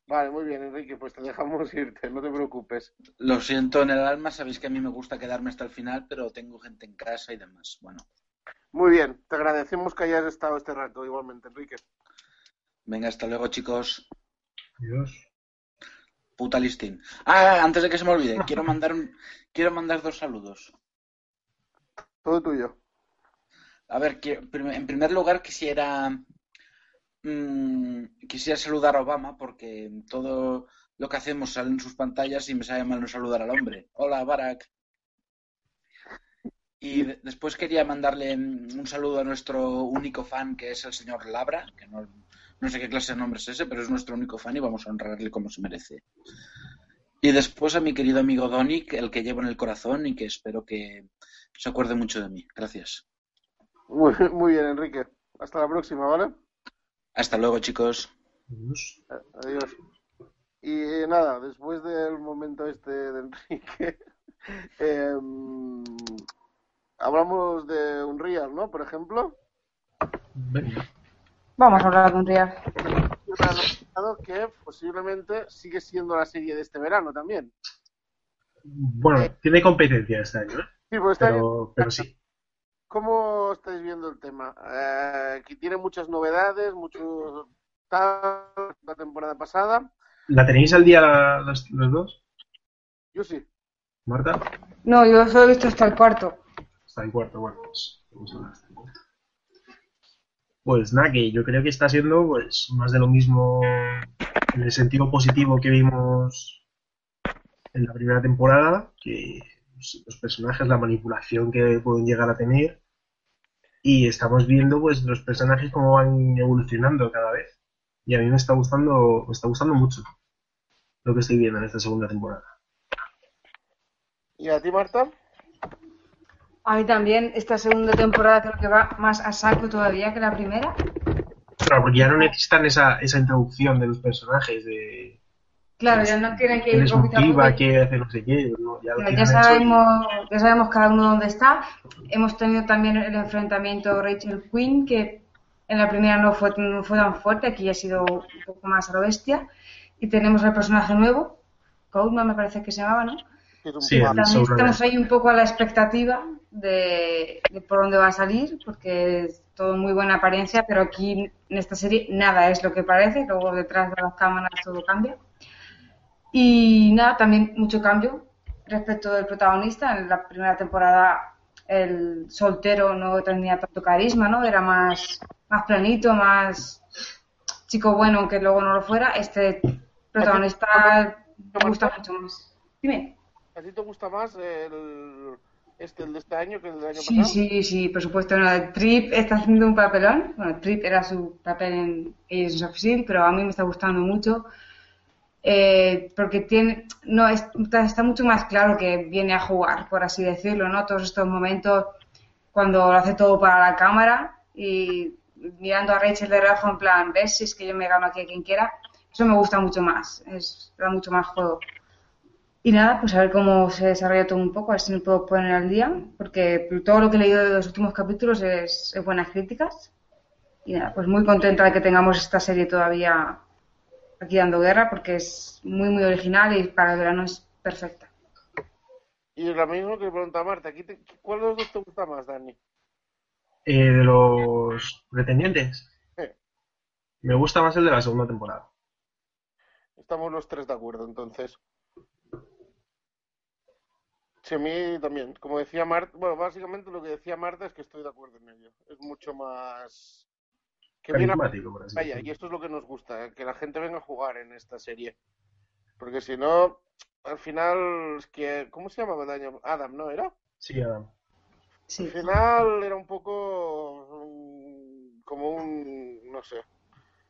Vale, muy bien, Enrique, pues te dejamos irte, no te preocupes. lo siento en el alma. Sabéis que a mí me gusta quedarme hasta el final, pero tengo gente en casa y demás. Bueno, Muy bien, te agradecemos que hayas estado este rato igualmente, Enrique. venga, hasta luego, chicos. Adiós. Puta listín. Ah, antes de que se me olvide, quiero mandar un, quiero mandar dos saludos. Todo tuyo. A ver, quiero- en primer lugar quisiera mm, quisiera saludar a Obama porque todo lo que hacemos sale en sus pantallas y me sabe mal no saludar al hombre. Hola, Barack. Y de- después quería mandarle mm, un saludo a nuestro único fan que es el señor Labra, que no, no sé qué clase de nombre es ese, pero es nuestro único fan y vamos a honrarle como se merece. Y después a mi querido amigo que- el que llevo en el corazón y que espero que se acuerde mucho de mí. Gracias. Muy, muy bien, Enrique. Hasta la próxima, ¿vale? Hasta luego, chicos. Adiós. Adiós. Y eh, nada, después del momento este de Enrique, em, hablamos de Unreal, ¿no? Por ejemplo, Venga. Vamos a hablar de un real. me han anunciado que posiblemente sigue siendo la serie de este verano también. Bueno, tiene competencia este año, ¿eh? Sí, pues está bien. pero, pero sí. ¿Cómo estáis viendo el tema? Eh, que tiene muchas novedades, mucho tal, la temporada pasada. ¿La tenéis al día la- los, los dos, Yo sí. Marta? No, yo solo he visto hasta el cuarto. Está en cuarto, bueno, pues vamos a hablar hasta el cuarto. Pues nada, yo creo que está siendo pues más de lo mismo en el sentido positivo que vimos en la primera temporada, que pues, los personajes, la manipulación que pueden llegar a tener, y estamos viendo pues los personajes cómo van evolucionando cada vez. Y a mí me está gustando, me está gustando mucho lo que estoy viendo en esta segunda temporada. ¿Y a ti, Marta? A mí también esta segunda temporada creo que va más a saco todavía que la primera. Claro, porque ya no necesitan esa, esa introducción de los personajes, de Claro, ya no tienen que ir poquito motiva, hace no sé qué, ¿no? ya lo sabemos, ya sabemos cada uno dónde está. Hemos tenido también el enfrentamiento Rachel Quinn, que en la primera no fue, no fue tan fuerte, aquí ha sido un poco más a lo bestia. Y tenemos el personaje nuevo, Coleman me parece que se llamaba, ¿no? Sí, También estamos ahí un poco a la expectativa de, de por dónde va a salir, porque es todo muy buena apariencia, pero aquí en esta serie nada es lo que parece, luego detrás de las cámaras todo cambia. Y nada, también mucho cambio respecto del protagonista. En la primera temporada el soltero no tenía tanto carisma, ¿no? Era más, más planito, más chico bueno, aunque luego no lo fuera. Este protagonista me gusta mucho más. Dime. ¿A ti te gusta más el, este, el de este año que el del año Sí, pasado? sí, sí, por supuesto. No, Trip está haciendo un papelón. Bueno, Trip era su papel en Agents of S.H.I.E.L.D., pero a mí me está gustando mucho. eh, porque tiene, no, es- está, está mucho más claro que viene a jugar, por así decirlo, ¿no? Todos estos momentos cuando lo hace todo para la cámara y mirando a Rachel de reojo en plan, ves si es que yo me gano aquí a quien quiera, eso me gusta mucho más, es, da mucho más juego. Y nada, pues a ver cómo se desarrolla todo un poco, a ver si me puedo poner al día, porque todo lo que he leído de los últimos capítulos es, es buenas críticas. Y nada, pues muy contenta de que tengamos esta serie todavía aquí dando guerra, porque es muy, muy original y para el verano es perfecta. Y lo mismo que pregunta Marta, ¿aquí te- ¿cuál de los dos te gusta más, Dani? Eh, de los pretendientes, Eh, me gusta más el de la segunda temporada. estamos los tres de acuerdo, entonces. Sí, a mí también. Como decía Marta, bueno, básicamente lo que decía Marta es que estoy de acuerdo en ello. Es mucho más... Que viene a Carismático, por así Vaya, y esto es lo que nos gusta, que la gente venga a jugar en esta serie. Porque si no, al final, es que, ¿cómo se llamaba el año? Adam, ¿no era? Sí, Adam. Sí. Al final era un poco como un, no sé,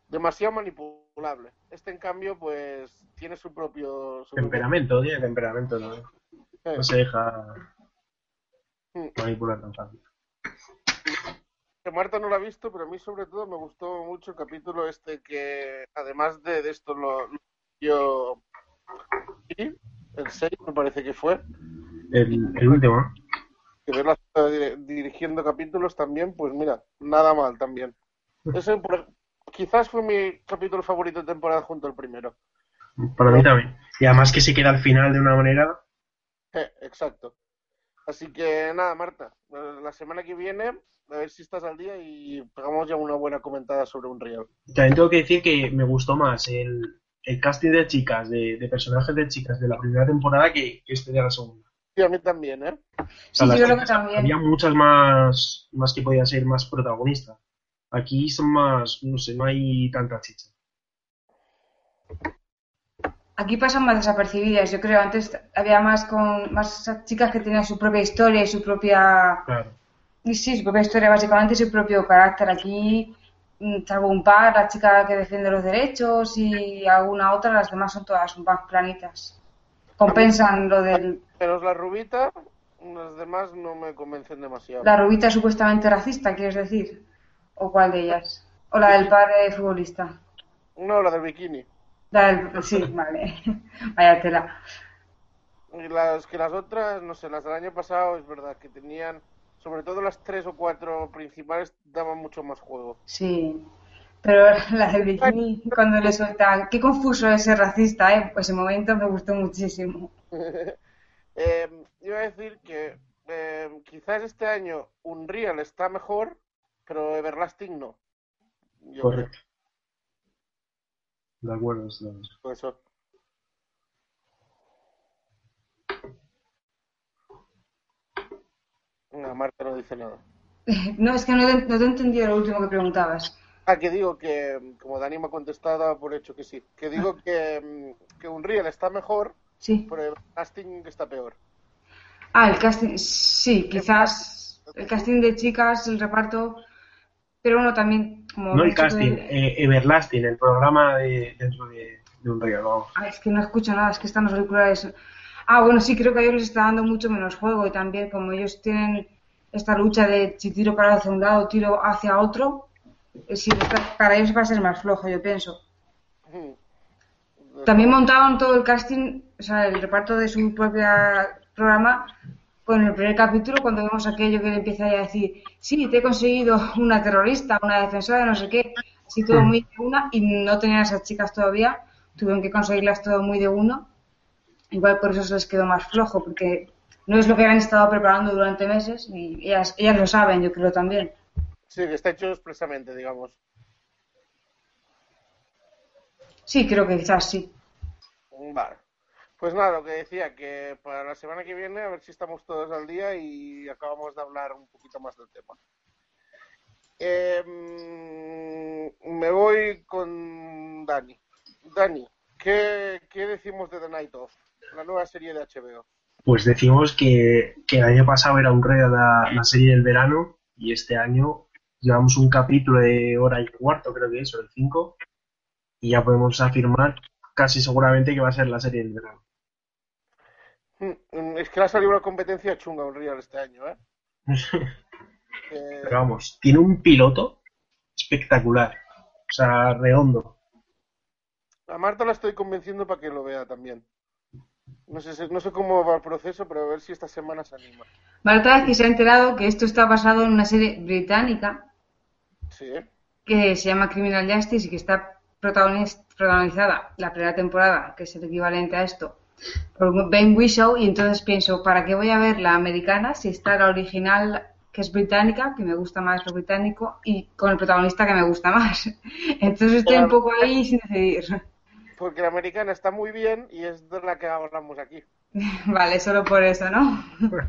demasiado manipulable. Este, en cambio, pues tiene su propio... Su propio- Temperamento, tiene temperamento, ¿no? No se deja manipular tan fácil. que Marta no lo ha visto, pero a mí sobre todo me gustó mucho el capítulo este que, además de, de esto, lo, lo yo... sí, El 6 me parece que fue. El, el último, que verla dirigiendo capítulos también, pues mira, nada mal también. Ese, por- quizás fue mi capítulo favorito de temporada junto al primero. Para mí también. Y además que se queda al final de una manera. Eh, exacto. Así que nada, Marta, eh, la semana que viene, a ver si estás al día y pegamos ya una buena comentada sobre un Real. También tengo que decir que me gustó más el, el casting de chicas, de, de personajes de chicas de la primera temporada que, que este de la segunda. Sí, a mí también, ¿eh? O Sí, yo creo que también. Había muchas más, más que podían ser más protagonistas. Aquí son más, no sé, no hay tanta chicha. Aquí pasan más desapercibidas, yo creo. Antes había más con más chicas que tenían su propia historia y su propia Claro. y sí, su propia historia básicamente y su propio carácter. Aquí, mm, salvo un par, la chica que defiende los derechos y alguna otra, las demás son todas más planitas. Compensan lo del Pero la rubita, las demás no me convencen demasiado. la rubita supuestamente racista, ¿quieres decir? ¿O cuál de ellas? ¿O la del padre futbolista? No, la del bikini. Sí, vale. Vaya tela. Y las que las otras, no sé, las del año pasado es verdad que tenían, sobre todo las tres o cuatro principales, daban mucho más juego. Sí. Pero la del bikini, cuando le sueltan, qué confuso es ser racista, ¿eh? Pues ese momento me gustó muchísimo. Eh, iba a decir que eh, quizás este año Unreal está mejor, pero Everlasting no. Yo Correcto. De acuerdo. creo eso. No, Marta no dice nada. No, es que no te, no te he entendido lo último que preguntabas. Ah, que digo que, como Dani me ha contestado, por hecho que sí. Que digo que, mm, que Unreal está mejor, Sí. pero Everlasting está peor. Ah, el casting, sí, quizás el casting de chicas, el reparto, pero bueno, también como No el casting, eh, Everlasting, el programa de, dentro de, de un río, vamos. Ah, es que no escucho nada, es que están los auriculares. Ah, bueno, sí, creo que a ellos les está dando mucho menos juego y también como ellos tienen esta lucha de si tiro para hacia un lado, tiro hacia otro, eh, está- para ellos va a ser más flojo, yo pienso. Mm. También montaban todo el casting, o sea, el reparto de su propio programa con el primer capítulo cuando vemos aquello que le empieza a decir, sí, te he conseguido una terrorista, una defensora, no sé qué, así todo muy de una y no tenían a esas chicas todavía, tuvieron que conseguirlas todo muy de uno. Igual por eso se les quedó más flojo, porque no es lo que han estado preparando durante meses y ellas, ellas lo saben, yo creo también. Sí, que está hecho expresamente, digamos. Sí, creo que quizás sí. Vale. Pues nada, lo que decía, que para la semana que viene a ver si estamos todos al día y acabamos de hablar un poquito más del tema. Mm, me voy con Dani. Dani, ¿qué, qué decimos de The Night Of? La nueva serie de HBO. Pues decimos que, que el año pasado era un rey la, la serie del verano y este año llevamos un capítulo de hora y cuarto, creo que es, o de cinco, y ya podemos afirmar casi seguramente que va a ser la serie del verano. Mm, Es que le ha salido una competencia chunga a Unreal este año, ¿eh? Eh, Pero vamos, tiene un piloto espectacular, o sea, redondo. a Marta la estoy convenciendo para que lo vea también. No sé, no sé cómo va el proceso, pero a ver si esta semana se anima. Marta que se ha enterado que esto está basado en una serie británica Sí, que se llama Criminal Justice y que está protagoniz- protagonizada la primera temporada, que es el equivalente a esto, por Ben Whishaw y entonces pienso, ¿para qué voy a ver la americana si está la original que es británica, que me gusta más lo británico, y con el protagonista que me gusta más? Entonces estoy un poco ahí sin decidir. Porque la americana está muy bien y es de la que hablamos aquí. Vale, solo por eso, ¿no?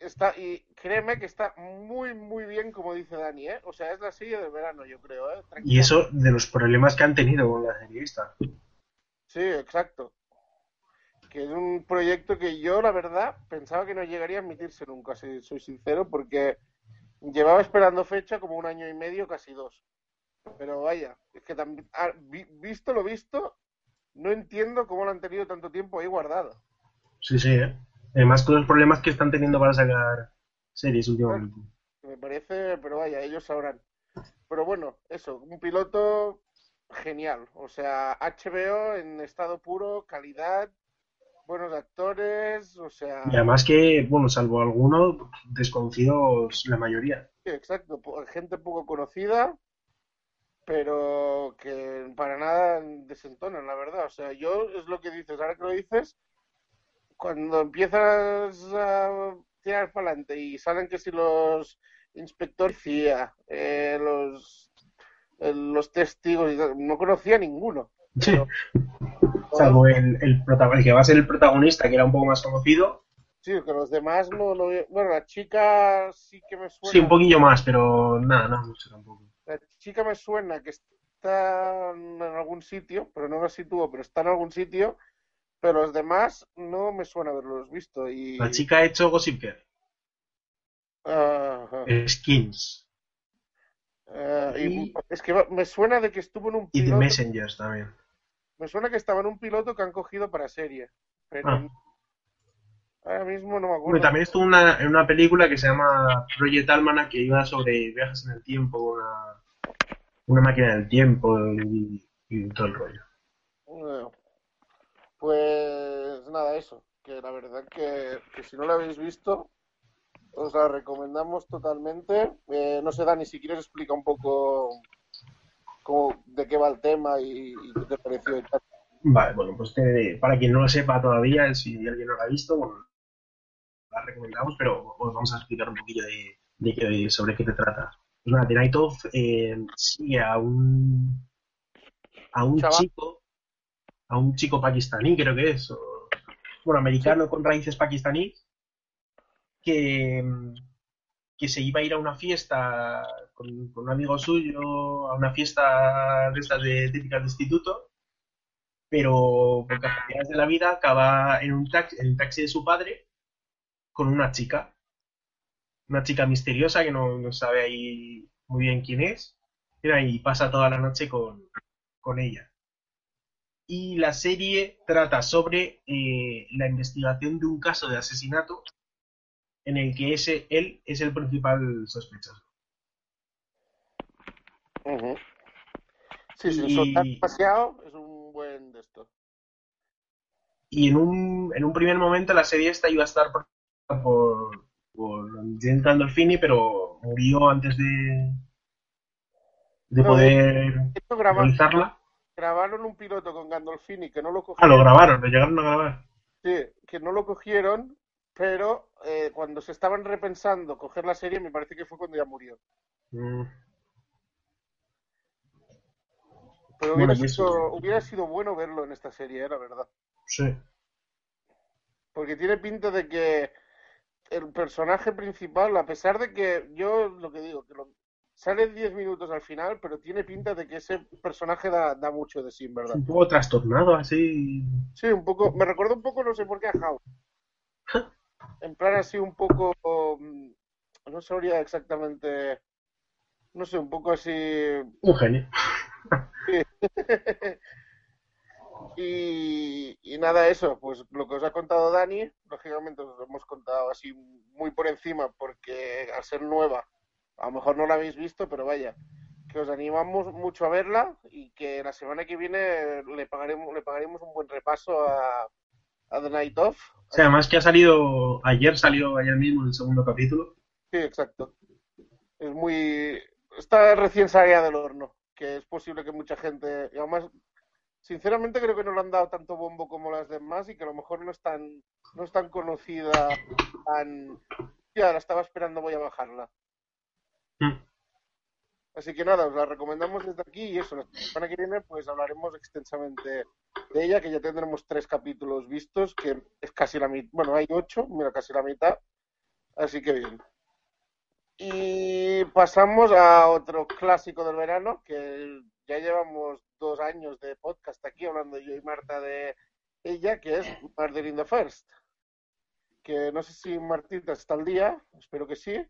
Está, y créeme que está muy, muy bien, como dice Dani, ¿eh? O sea, es la serie del verano, yo creo, ¿eh? Y eso de los problemas que han tenido con la serie esta. Sí, exacto. Que es un proyecto que yo, la verdad, pensaba que no llegaría a emitirse nunca, si soy sincero, porque llevaba esperando fecha como un año y medio, casi dos. Pero vaya, es que también, ah, vi- visto lo visto, no entiendo cómo lo han tenido tanto tiempo ahí guardado. Sí, sí, ¿eh? Además, todos los problemas que están teniendo para sacar series últimamente. Me parece, pero vaya, ellos sabrán. Pero bueno, eso, un piloto genial. O sea, HBO en estado puro, calidad, buenos actores, o sea, Y además que, bueno, salvo algunos, desconocidos la mayoría. sí, exacto, gente poco conocida, pero que para nada desentonan, la verdad. O sea, yo es lo que dices, ahora que lo dices, cuando empiezas a tirar para adelante y salen que si los inspectores CIA, eh, los, eh, los testigos, no conocía ninguno. Sí. Salvo el, el, el que va a ser el protagonista, que era un poco más conocido. Sí, que los demás no, no... Bueno, la chica sí que me suena. Sí, un poquillo más, pero nada, no mucho tampoco. La chica me suena que está en algún sitio, pero no lo sitúo, pero está en algún sitio, pero los demás no me suena haberlos visto. Y... La chica ha hecho Gossip Girl, Ajá. Skins Eh, y y- es que me suena de que estuvo en un y The piloto. Messengers también. Me suena que estaba en un piloto que han cogido para serie. Pero Ah. ahora mismo no me acuerdo. También estuvo una- en una película que se llama Project Almanac, que iba sobre viajes en el tiempo, una, una máquina del tiempo y, y todo el rollo. Bueno, pues nada, eso. Que la verdad que, que si no lo habéis visto, os la recomendamos totalmente. Eh, no sé, Dani, si quieres explica un poco cómo, de qué va el tema y, y qué te pareció. y tal. Vale, bueno, pues te- para quien no lo sepa todavía, si alguien no lo ha visto, bueno, la recomendamos, pero os vamos a explicar un poquillo de, de qué- sobre qué te trata. Pues nada, The Night Of eh, sigue a un a un Chaval. chico, a un chico pakistaní, creo que es, o- bueno, americano con raíces pakistaníes, que, que se iba a ir a una fiesta con, un amigo suyo, a una fiesta de estas de típicas de instituto, pero por casualidades de la vida acaba en un taxi, en el taxi de su padre con una chica, una chica misteriosa que no, no sabe ahí muy bien quién es, y pasa toda la noche con, con ella. Y la serie trata sobre eh, la investigación de un caso de asesinato en el que ese, él es el principal sospechoso. Ujú. Sí, sin Y- soltar demasiado, es un buen de esto. Y en un, en un primer momento la serie esta iba a estar por, por, por Jen Gandolfini, pero murió antes de, de No, poder Esto realizarla. grabaron un piloto con Gandolfini que no lo Ah, cogieron. lo grabaron, lo llegaron a grabar. Sí, que no lo cogieron, pero eh, cuando se estaban repensando coger la serie, me parece que fue cuando ya murió. Mm, Pero hubiera, sido, hubiera sido bueno verlo en esta serie, eh, la verdad. sí. Porque tiene pinta de que el personaje principal, a pesar de que yo lo que digo, que lo- sale 10 minutos al final, pero tiene pinta de que ese personaje da, da mucho de sí, verdad. Un poco trastornado, así. Sí, un poco, me recuerda un poco, no sé por qué, a House. En plan así un poco, mm, no sabría exactamente, no sé, un poco así... Un genio. Y, y nada, eso, pues lo que os ha contado Dani, lógicamente os lo hemos contado así muy por encima, porque al ser nueva, a lo mejor no la habéis visto, pero vaya, que os animamos mucho a verla y que la semana que viene le pagaremos, le pagaremos un buen repaso a, a The Night Of. O sea, además que ha salido. Ayer salió, ayer mismo, el segundo capítulo. Sí, exacto. Es muy... Está recién salida del horno, que es posible que mucha gente... Y además, sinceramente creo que no le han dado tanto bombo como las demás y que a lo mejor no es tan, no es tan conocida, tan... Ya, la estaba esperando, voy a bajarla. Mm. Así que nada, os la recomendamos desde aquí y eso, la semana que viene pues hablaremos extensamente de ella, que ya tendremos tres capítulos vistos, que es casi la mitad, bueno, hay ocho, mira, casi la mitad, así que bien. Y pasamos a otro clásico del verano, que ya llevamos dos años de podcast aquí hablando yo y Marta de ella, que es Murder in the First. Que no sé si Martita está al día, espero que sí.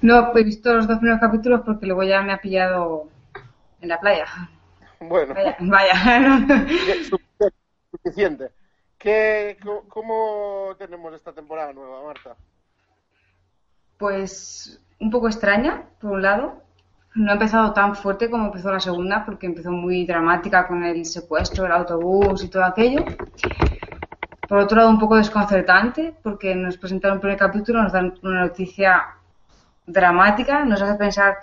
No, he visto los dos primeros capítulos porque luego ya me ha pillado en la playa. Bueno, Vaya, vaya. suficiente. ¿Qué, ¿Cómo tenemos esta temporada nueva, Marta? Pues un poco extraña, por un lado. No ha empezado tan fuerte como empezó la segunda, porque empezó muy dramática con el secuestro, el autobús y todo aquello. Por otro lado, un poco desconcertante, porque nos presentaron el primer capítulo, nos dan una noticia dramática, nos hace pensar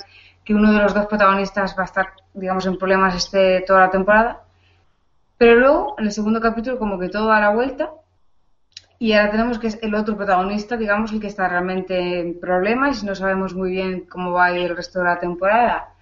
que uno de los dos protagonistas va a estar, digamos, en problemas este, toda la temporada. Pero luego, en el segundo capítulo, como que todo da la vuelta y ahora tenemos que es el otro protagonista, digamos, el que está realmente en problemas y no sabemos muy bien cómo va a ir el resto de la temporada.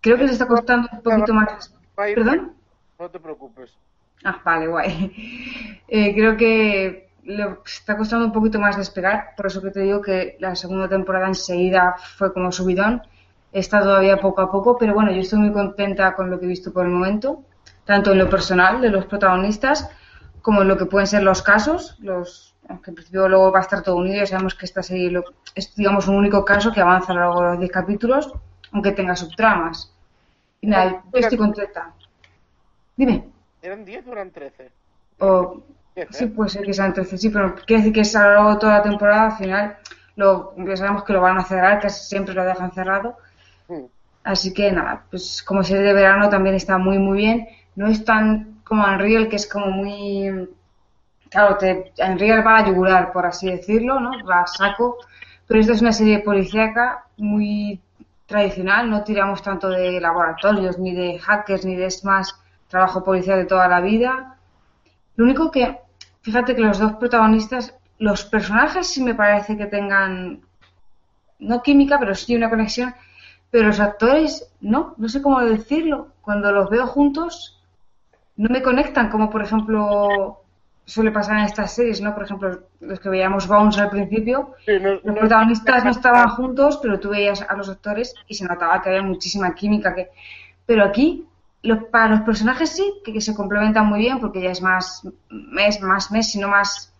Creo que les está costando un poquito más. ¿Perdón? No te preocupes. Ah, vale, guay. Eh, creo que le está costando un poquito más despegar, por eso que te digo que la segunda temporada enseguida fue como subidón. Está todavía poco a poco, pero bueno, yo estoy muy contenta con lo que he visto por el momento, tanto en lo personal de los protagonistas como lo que pueden ser los casos, los aunque en principio luego va a estar todo unido, ya sabemos que esta serie lo- es digamos un único caso que avanza a lo largo de los 10 capítulos, aunque tenga subtramas. Y nada, yo estoy contenta. Dime. ¿Eran 10 o eran 13? O, 10, sí, ¿eh? puede ser que sean 13, sí, pero quiere decir que es a lo largo de toda la temporada, al final, lo, ya sabemos que lo van a cerrar, casi siempre lo dejan cerrado. Mm. Así que nada, pues como serie de verano también está muy, muy bien. No es tan como Unreal, que es como muy. Claro, te, Unreal va a yugular, por así decirlo, ¿no? Va a saco. Pero esto es una serie policíaca muy tradicional, no tiramos tanto de laboratorios, ni de hackers, ni de es más trabajo policial de toda la vida. Lo único que, fíjate que los dos protagonistas, los personajes sí me parece que tengan, no química, pero sí una conexión, pero los actores no, no sé cómo decirlo. Cuando los veo juntos, no me conectan, como por ejemplo suele pasar en estas series, ¿no? Por ejemplo, los que veíamos Bones al principio, Sí, no- los protagonistas no estaban juntos, pero tú veías a los actores y se notaba que había muchísima química. Que... Pero aquí, los, para los personajes sí, que, que se complementan muy bien, porque ella es más mes, más mes, sino más,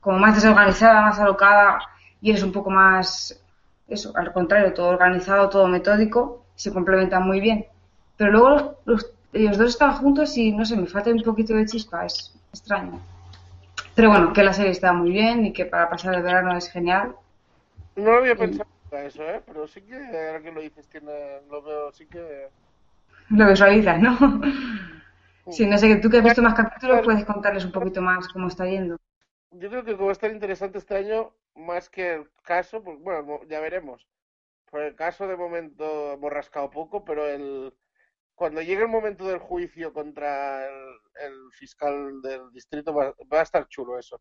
como más desorganizada, más alocada, y eres un poco más, eso, al contrario, todo organizado, todo metódico, se complementan muy bien. Pero luego los, los- ellos dos están juntos y, no sé, me falta un poquito de chispa, es extraño. Pero bueno, que la serie está muy bien y que para pasar el verano es genial. No lo había pensado eso, ¿eh? Pero sí que ahora que lo dices, tiene, lo veo, sí que... Lo visualizas, ¿no? Sí, no sé, que tú que has visto más capítulos puedes contarles un poquito más cómo está yendo. Yo creo que va a estar interesante este año, más que el caso, pues bueno, ya veremos. Por el caso de momento hemos rascado poco, pero el cuando llegue el momento del juicio contra el, el fiscal del distrito va, va a estar chulo eso.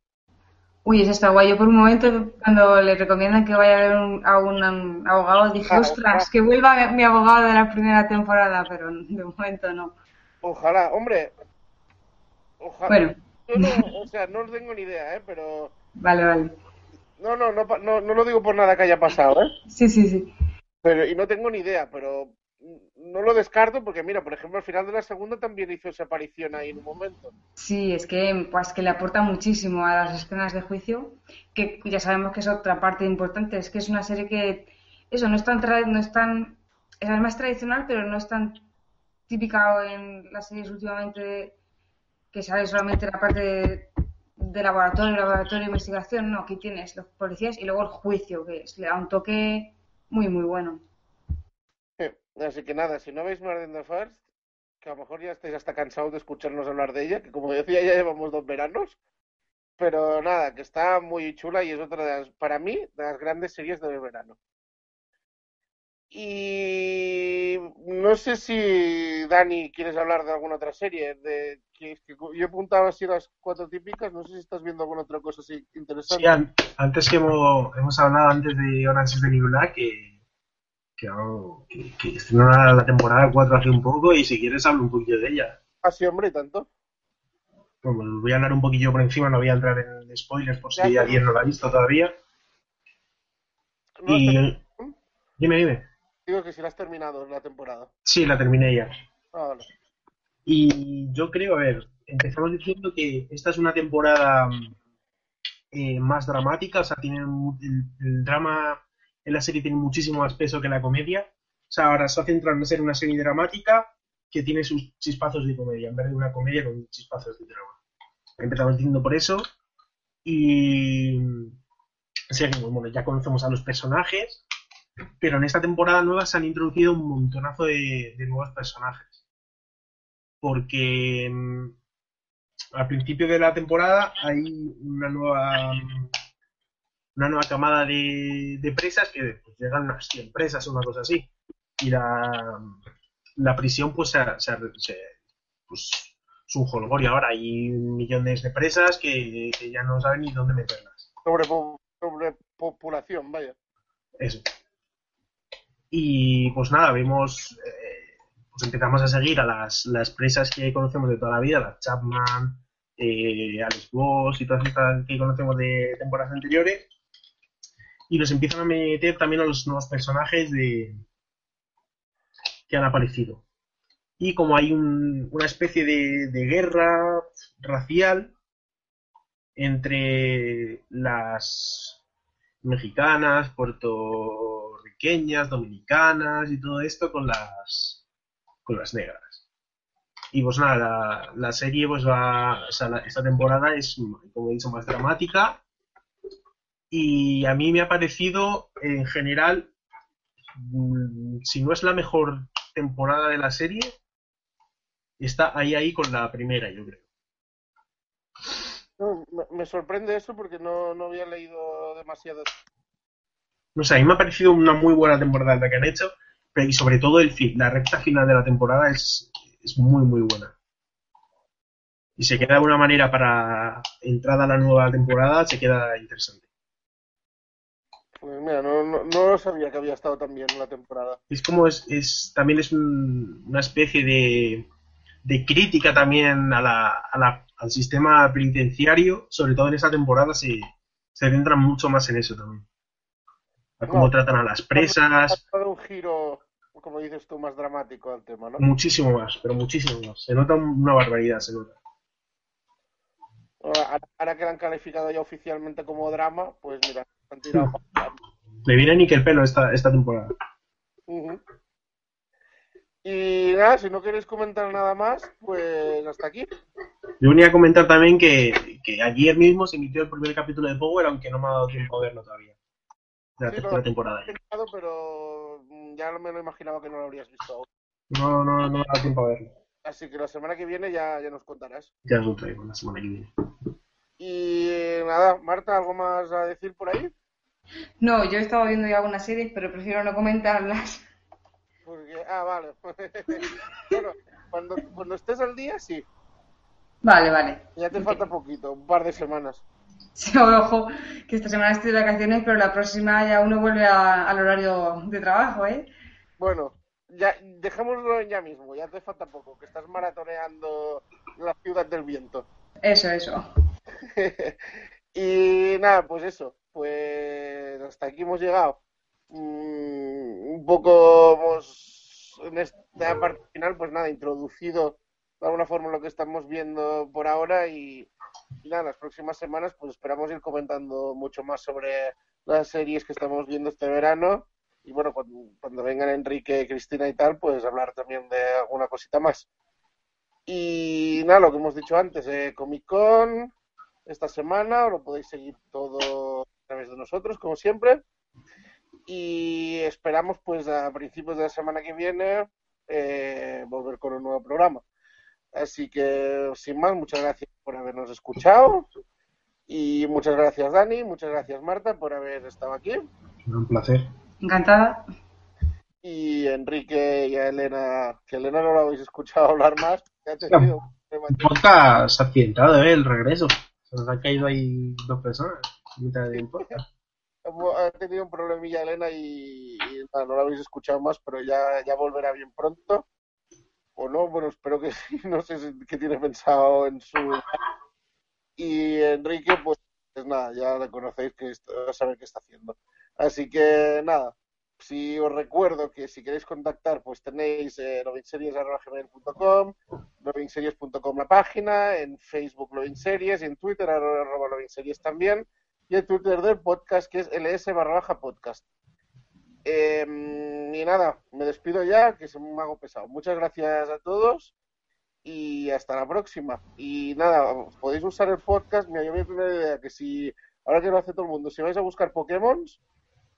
Uy, eso está guay. Yo por un momento, cuando le recomiendan que vaya a ver un- a un, abogado, dije, ostras, que vuelva mi, abogado de la primera temporada, pero de momento no. Ojalá, hombre. Ojalá. Bueno, no, o sea, no tengo ni idea, ¿eh? Pero Vale, vale. no, no, no, no, no lo digo por nada que haya pasado, ¿eh? Sí, sí, sí. Pero y no tengo ni idea, pero no lo descarto porque mira, por ejemplo, al final de la segunda también hizo esa aparición ahí en un momento. Sí, es que, pues, que le aporta muchísimo a las escenas de juicio, que ya sabemos que es otra parte importante. Es que es una serie que, eso, no es tan, no es tan, es más tradicional, pero no es tan típica en las series últimamente que sale solamente la parte de, de laboratorio, laboratorio de investigación. No, aquí tienes los policías y luego el juicio, que es- le da un toque muy, muy bueno. Así que nada, si no veis More Than the First, que a lo mejor ya estáis hasta cansados de escucharnos hablar de ella, que como decía ya llevamos dos veranos, pero nada, que está muy chula y es otra de las, para mí, de las grandes series del verano. Y no sé si Dani quieres hablar de alguna otra serie, de que, que yo apuntaba así las cuatro típicas, no sé si estás viendo alguna otra cosa así interesante. Sí, an- antes que hemos, hemos hablado antes de Orange is que, que, que, la, temporada 4 hace un poco y si quieres hablo un poquillo de ella. Así, hombre, y tanto. Bueno, voy a hablar un poquillo por encima, no voy a entrar en spoilers por si alguien no la ha visto todavía. No, Y dime, dime. digo que si la has terminado la temporada. Sí, la terminé ya. Ah, vale. Y yo creo, a ver, empezamos diciendo que esta es una temporada mm, eh, más dramática, o sea, tiene el drama la serie tiene muchísimo más peso que la comedia. O sea, ahora se ha centrado en ser una serie dramática que tiene sus chispazos de comedia, en vez de una comedia con chispazos de drama. Empezamos diciendo por eso. Y seguimos, bueno, ya conocemos a los personajes, pero en esta temporada nueva se han introducido un montonazo de, de nuevos personajes porque mm, al principio de la temporada hay una nueva mm, una nueva camada de, de presas que pues, llegan unas 100 presas o una cosa así y la, la prisión pues, se, se- se- pues es un jolgorio ahora hay millones de presas que, que ya no saben ni dónde meterlas Sobrepo- sobrepopulación, vaya. eso. Y pues nada, vemos, eh, pues empezamos a seguir a las, las presas que conocemos de toda la vida, las Chapman, eh, Alex Boss y todas estas que conocemos de temporadas anteriores. Y nos empiezan a meter también a los nuevos personajes de que han aparecido. Y como hay un- una especie de, guerra racial entre las mexicanas, puertorriqueñas, dominicanas y todo esto con las con las negras. Y pues nada, la, la serie pues va, o sea, esta temporada es, como he dicho, más dramática y a mí me ha parecido en general, mm, si no es la mejor temporada de la serie, está ahí ahí con la primera, yo creo. No, me, sorprende eso porque no, no había leído demasiado. No sé, a mí me ha parecido una muy buena temporada la que han hecho, pero y sobre todo el fin, la recta final de la temporada es, es muy, muy buena. Y se queda de una manera para entrada a la nueva temporada, se queda interesante. Pues mira, no, no, no sabía que había estado tan bien la temporada. Es como es, es también es un- una especie de, de crítica también a la, a la- al sistema penitenciario, sobre todo en esta temporada se, se centran mucho más en eso también. A cómo No. tratan a las Ha presas, dado un giro, como dices tú, más dramático al tema, ¿no? muchísimo más, pero muchísimo más. Se nota una barbaridad, se nota. Ahora, ahora que la han calificado ya oficialmente como drama, pues mira, han tirado para Le viene ni que el pelo esta, esta temporada. Y nada, si no queréis comentar nada más, pues hasta aquí. Yo venía a comentar también que, que ayer mismo se emitió el primer capítulo de Power, aunque no me ha dado tiempo a verlo todavía. De la Sí, tercera lo- temporada. Pensado, pero ya me lo imaginaba que no lo habrías visto aún. No, no, no me ha dado tiempo a verlo. Así que la semana que viene ya, ya nos contarás. Ya os lo traigo la semana que viene. Y nada, Marta, ¿algo más a decir por ahí? No, yo he estado viendo ya algunas series, pero prefiero no comentarlas. Porque, ah, vale. bueno, cuando, cuando estés al día, sí. Vale, vale. Ya te falta poquito, un par de semanas. Sí, ojo, que esta semana estoy de vacaciones, pero la próxima ya uno vuelve a- al horario de trabajo, ¿eh? Bueno, ya dejémoslo en ya mismo, ya te falta poco, que estás maratoneando la ciudad del viento. Eso, eso. y nada, pues eso, pues hasta aquí hemos llegado. Mm, un poco hemos, en esta parte final, pues nada, introducido de alguna forma lo que estamos viendo por ahora y, y nada, las próximas semanas pues esperamos ir comentando mucho más sobre las series que estamos viendo este verano y bueno, cuando, cuando vengan Enrique, Cristina y tal, pues hablar también de alguna cosita más. Y nada, lo que hemos dicho antes, eh, Comic Con esta semana, lo podéis seguir todo través de nosotros, como siempre. Y esperamos, pues, a principios de la semana que viene, eh, volver con un nuevo programa. Así que, sin más, muchas gracias por habernos escuchado. Y muchas gracias, Dani. Muchas gracias, Marta, por haber estado aquí. Un placer. Encantada. Y Enrique y a Elena, que Elena no la habéis escuchado hablar más. que ha tenido podcast accidentado, ¿eh? El regreso. Se nos han caído ahí dos personas. ha tenido un problemilla Elena y, nada, no lo habéis escuchado más, pero ya, volverá bien pronto. O no, bueno, espero que sí, no sé qué tiene pensado en su... Y Enrique, pues, pues nada, ya le conocéis que a saber qué está haciendo. Así que nada, si os recuerdo que si queréis contactar, pues tenéis eh, novinseries.com, la página, en Facebook Novinseries y en Twitter arroba también y el Twitter del podcast que es ls barra baja podcast. Eh, y nada, me despido ya, que se me hago pesado. Muchas gracias a todos y hasta la próxima. Y nada, podéis usar el podcast. Mira, yo me una idea que si, ahora que lo hace todo el mundo, si vais a buscar Pokémon,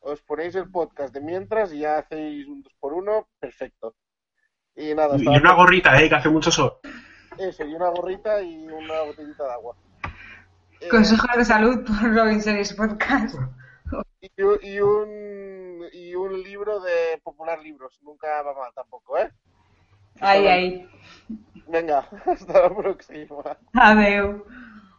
os ponéis el podcast de mientras y ya hacéis un 2 por 1 perfecto. Y nada, Y una gorrita, ¿eh? Que hace mucho sol. eso, y una gorrita y una botellita de agua. Eh, Consejos de salud por Robin Series Podcast. y, un- y un y un libro de popular libros. Nunca va mal tampoco, ¿eh? Ahí, ahí. Venga, hasta la próxima. Adeu.